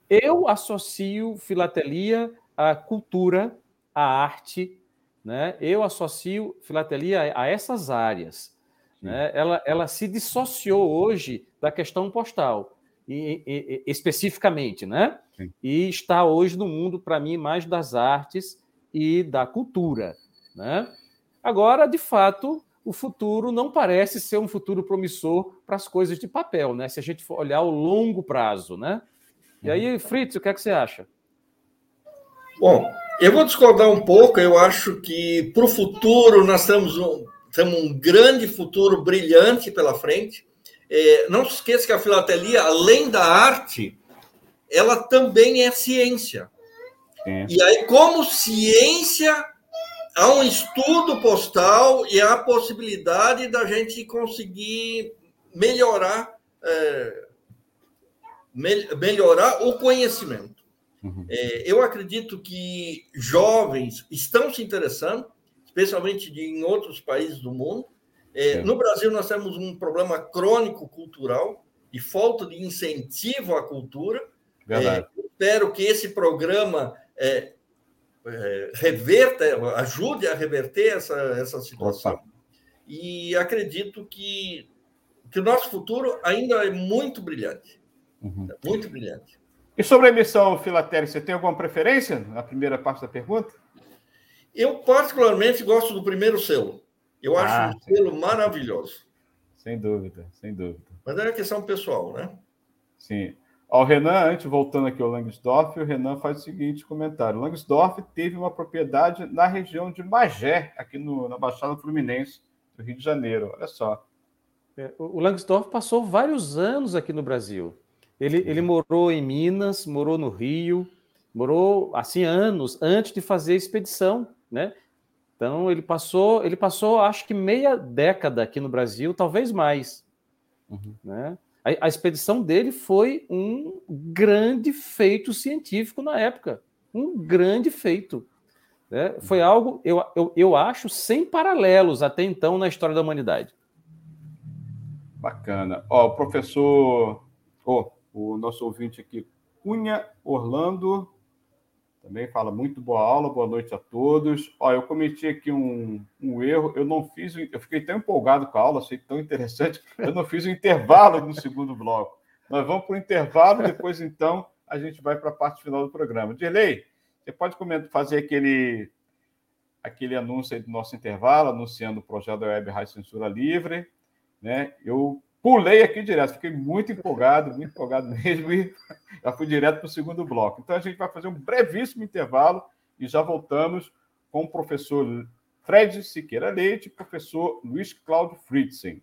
Eu associo filatelia à cultura, à arte, né? Eu associo filatelia a, essas áreas, né? Ela, ela se dissociou hoje da questão postal, e, e, especificamente, né? Sim. E está hoje no mundo, para mim, mais das artes e da cultura, né? Agora, de fato, o futuro não parece ser um futuro promissor para as coisas de papel, né? Se a gente for olhar o longo prazo, né? E aí, uhum. Fritz, o que é que você acha? Bom, eu vou discordar um pouco. Eu acho que para o futuro nós temos um, temos um grande futuro brilhante pela frente. É, não se esqueça que a filatelia, além da arte, ela também é ciência. Sim. E aí, como ciência, há um estudo postal e há a possibilidade da gente conseguir melhorar, é, me, melhorar o conhecimento. Uhum. É, eu acredito que jovens estão se interessando, especialmente de, em outros países do mundo. É, no Brasil, nós temos um problema crônico cultural e falta de incentivo à cultura. É, espero que esse programa é, é, reverta, ajude a reverter essa, essa situação. Opa. E acredito que, que o nosso futuro ainda é muito brilhante. Uhum. É muito brilhante. E sobre a emissão filatélica, você tem alguma preferência na primeira parte da pergunta? Eu, particularmente, gosto do primeiro selo. Eu acho ah, um selo maravilhoso. Sem dúvida, sem dúvida. Mas é uma questão pessoal, né? Sim. O Renan, antes voltando aqui ao Langsdorff, o Renan faz o seguinte comentário: Langsdorff teve uma propriedade na região de Magé, aqui no, na Baixada Fluminense do Rio de Janeiro. Olha só. É, o Langsdorff passou vários anos aqui no Brasil. Ele, ele morou em Minas, morou no Rio, morou assim anos antes de fazer a expedição, né? Então ele passou, ele passou, acho que meia década aqui no Brasil, talvez mais, uhum. né? A, a, expedição dele foi um grande feito científico na época. Um grande feito. Né? Foi algo, eu, eu, eu acho, sem paralelos até então na história da humanidade. Bacana. Ó, o professor, oh, o nosso ouvinte aqui, Cunha Orlando, também fala muito boa aula, boa noite a todos. Ó, eu cometi aqui um, um erro, eu não fiz, eu fiquei tão empolgado com a aula, achei tão interessante, eu não fiz o intervalo no segundo bloco. Nós vamos para o intervalo, depois então a gente vai para a parte final do programa. Dirley, você pode fazer aquele, aquele anúncio aí do nosso intervalo, anunciando o projeto da Web Rádio Censura Livre. Né? Eu pulei aqui direto, fiquei muito empolgado, muito empolgado mesmo, e já fui direto para o segundo bloco. Então a gente vai fazer um brevíssimo intervalo e já voltamos com o professor Fred Siqueira Leite e professor Luiz Cláudio Fritzen.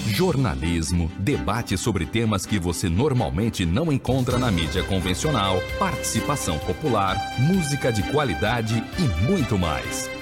Jornalismo, debate sobre temas que você normalmente não encontra na mídia convencional, participação popular, música de qualidade e muito mais.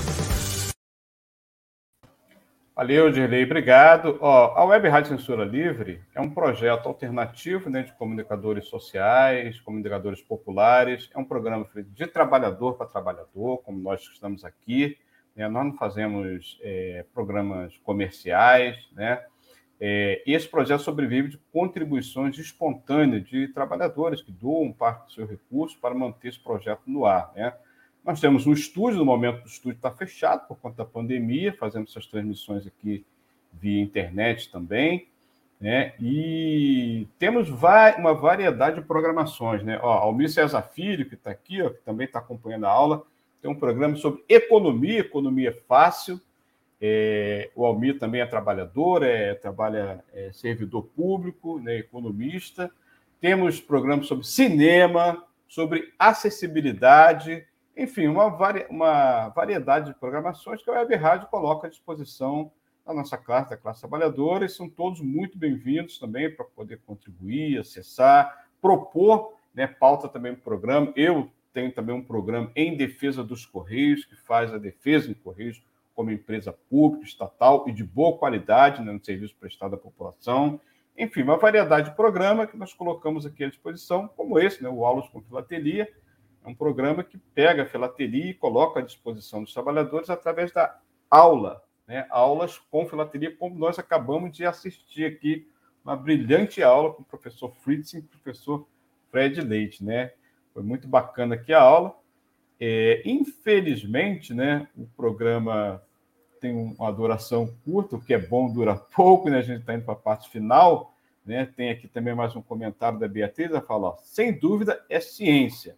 Valeu, Dirley, obrigado. Ó, a Web Rádio Censura Livre é um projeto alternativo né, de comunicadores sociais, comunicadores populares. É um programa de trabalhador para trabalhador, como nós estamos aqui. Né? Nós não fazemos é, programas comerciais. Né? É, esse projeto sobrevive de contribuições espontâneas de trabalhadores que doam parte do seu recurso para manter esse projeto no ar. Né? Nós temos um estúdio, no momento o estúdio está fechado por conta da pandemia, fazemos essas transmissões aqui via internet também, né? E temos uma variedade de programações, né? Ó, Almir César Filho, que está aqui, ó, que também está acompanhando a aula, tem um programa sobre economia, economia fácil. É, o Almir também é trabalhador, é, trabalha é, servidor público, né, economista. Temos programas sobre cinema, sobre acessibilidade, enfim, uma, vari, uma variedade de programações que a Web Rádio coloca à disposição da nossa classe, da classe trabalhadora, e são todos muito bem-vindos também para poder contribuir, acessar, propor né, pauta também no programa. Eu tenho também um programa em defesa dos Correios, que faz a defesa em Correios como empresa pública, estatal e de boa qualidade né, no serviço prestado à população. Enfim, uma variedade de programa que nós colocamos aqui à disposição, como esse, né, o Aulas com Filatelia, é um programa que pega a filatelia e coloca à disposição dos trabalhadores através da aula, né? aulas com filatelia, como nós acabamos de assistir aqui, uma brilhante aula com o professor Fritz e o professor Fred Leite. Né? Foi muito bacana aqui a aula. É, infelizmente, né, o programa tem uma duração curta, o que é bom dura pouco, né? a gente está indo para a parte final. Né? Tem aqui também mais um comentário da Beatriz, ela fala, ó, sem dúvida é ciência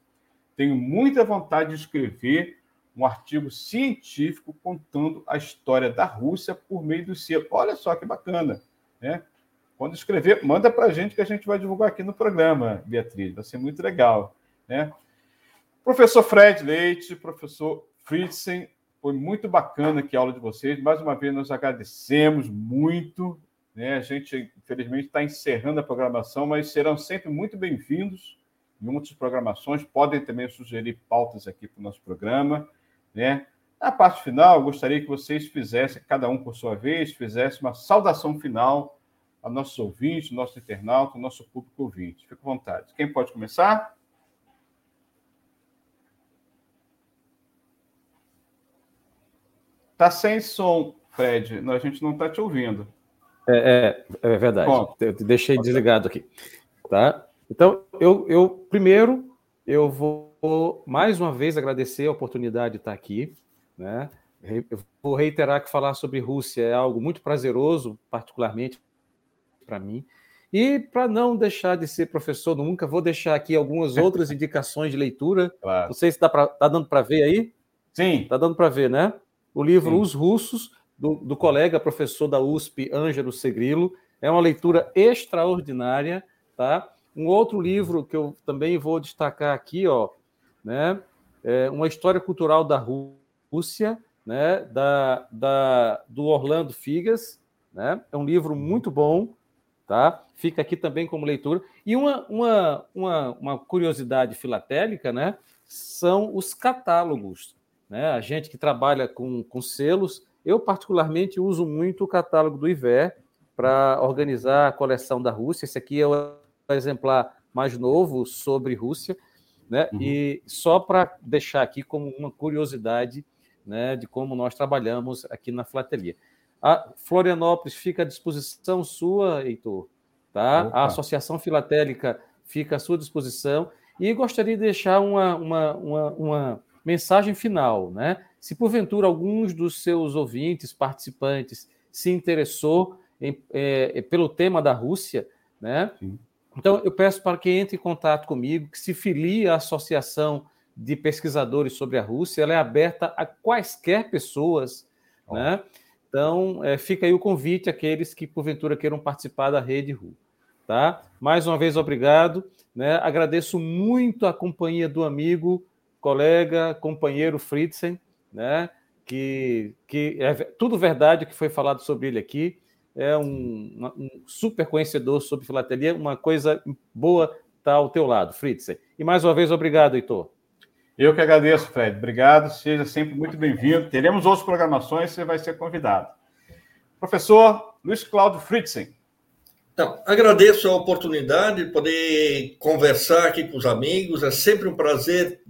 tenho muita vontade de escrever um artigo científico contando a história da Rússia por meio do selo. Olha só que bacana, né? Quando escrever, manda para a gente que a gente vai divulgar aqui no programa, Beatriz. Vai ser muito legal, né? Professor Fred Leite, professor Fritzen, foi muito bacana aqui a aula de vocês. Mais uma vez, nós agradecemos muito. Né? A gente, infelizmente, está encerrando a programação, mas serão sempre muito bem-vindos em outras programações. Podem também sugerir pautas aqui para o nosso programa. Né? Na parte final, eu gostaria que vocês fizessem, cada um por sua vez, fizesse uma saudação final a nossos ouvintes, nosso internauta, nosso público ouvinte. Fique à vontade. Quem pode começar? Tá sem som, Fred. A gente não está te ouvindo. É, é, é verdade. Bom, eu deixei desligado aqui. Tá? Então, eu, eu primeiro, eu vou mais uma vez agradecer a oportunidade de estar aqui. Né? Eu vou reiterar que falar sobre Rússia é algo muito prazeroso, particularmente para mim. E para não deixar de ser professor nunca, vou deixar aqui algumas outras indicações de leitura. Claro. Não sei se está tá dando para ver aí. Sim. Está dando para ver, né? O livro Sim. Os Russos, do, do colega professor da USP, Ângelo Segrilo. É uma leitura extraordinária, tá? Um outro livro que eu também vou destacar aqui, ó, né, é uma história cultural da Rússia, né, da, da, do Orlando Figas, né, é um livro muito bom, tá? Fica aqui também como leitura. E uma, uma, uma, uma curiosidade filatélica, né, são os catálogos, né? A gente que trabalha com, com selos, eu particularmente uso muito o catálogo do IVER para organizar a coleção da Rússia. Esse aqui é o exemplar mais novo sobre Rússia, né? Uhum. E só para deixar aqui como uma curiosidade, né, de como nós trabalhamos aqui na Flatelia. A Florianópolis fica à disposição sua, Heitor, tá? Opa. A Associação Filatélica fica à sua disposição e gostaria de deixar uma, uma, uma, uma mensagem final, né? Se porventura alguns dos seus ouvintes, participantes, se interessou em, é, pelo tema da Rússia, né? Sim. Então, eu peço para que entre em contato comigo, que se filie à Associação de Pesquisadores sobre a Rússia, ela é aberta a quaisquer pessoas, oh. né? Então, é, fica aí o convite àqueles que, porventura, queiram participar da Rede RU. Tá? Mais uma vez, obrigado. Né? Agradeço muito a companhia do amigo, colega, companheiro Fritzen, né? que, que é tudo verdade que foi falado sobre ele aqui é um, um, super conhecedor sobre filatelia, uma coisa boa está ao teu lado, Fritz. E mais uma vez, obrigado, Heitor. Eu que agradeço, Fred. Obrigado, seja sempre muito bem-vindo. Teremos outras programações, você vai ser convidado. Professor Luiz Cláudio Fritzen. Então, agradeço a oportunidade de poder conversar aqui com os amigos. É sempre um prazer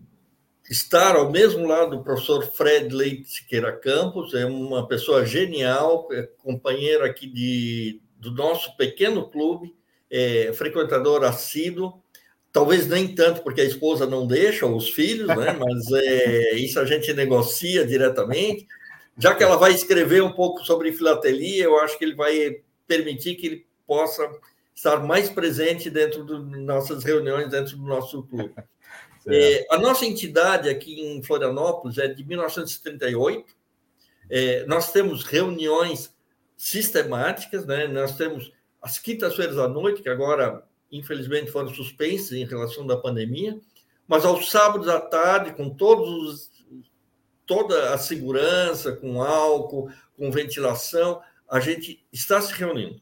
estar ao mesmo lado do professor Fred Leite Siqueira Campos, é uma pessoa genial, é companheiro aqui de, do nosso pequeno clube, é, frequentador assíduo, talvez nem tanto porque a esposa não deixa, os filhos, né? mas é, isso a gente negocia diretamente. Já que ela vai escrever um pouco sobre filatelia, eu acho que ele vai permitir que ele possa estar mais presente dentro de nossas reuniões, dentro do nosso clube. É, a nossa entidade aqui em Florianópolis é de 1938. É, nós temos reuniões sistemáticas, né? nós temos as quintas-feiras à noite, que agora, infelizmente, foram suspensas em relação da pandemia, mas aos sábados à tarde, com todos os, toda a segurança, com álcool, com ventilação, a gente está se reunindo.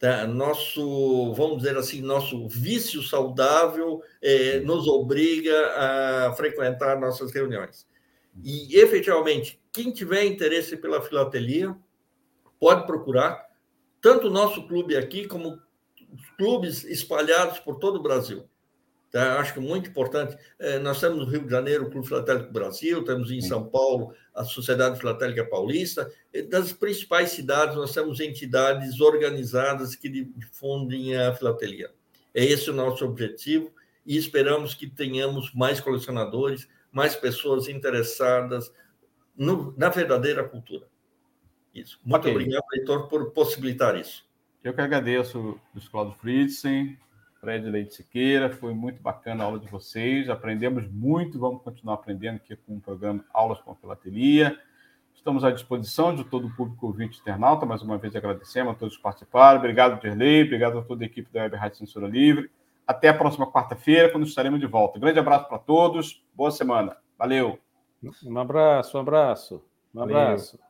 Tá? Nosso, vamos dizer assim, nosso vício saudável é, nos obriga a frequentar nossas reuniões. E, efetivamente, quem tiver interesse pela filatelia, pode procurar tanto o nosso clube aqui, como clubes espalhados por todo o Brasil. Tá? Acho que muito importante. É, nós temos no Rio de Janeiro o Clube Filatélico Brasil, temos em São Paulo a Sociedade Filatélica Paulista. Das principais cidades, nós temos entidades organizadas que difundem a filatelia. É esse o nosso objetivo e esperamos que tenhamos mais colecionadores, mais pessoas interessadas no, na verdadeira cultura. Isso. Muito okay. obrigado, Heitor, por possibilitar isso. Eu que agradeço, Luiz Cláudio Fritzen, Fred Leite Siqueira, foi muito bacana a aula de vocês, aprendemos muito, vamos continuar aprendendo aqui com o programa Aulas com Filatelia. Estamos à disposição de todo o público ouvinte internauta, mais uma vez agradecemos a todos que participaram, obrigado, Dirley, obrigado a toda a equipe da Web Rádio Censura Livre. Até a próxima quarta-feira, quando estaremos de volta. grande abraço para todos, boa semana. Valeu. Um abraço, um abraço. Um abraço. Valeu.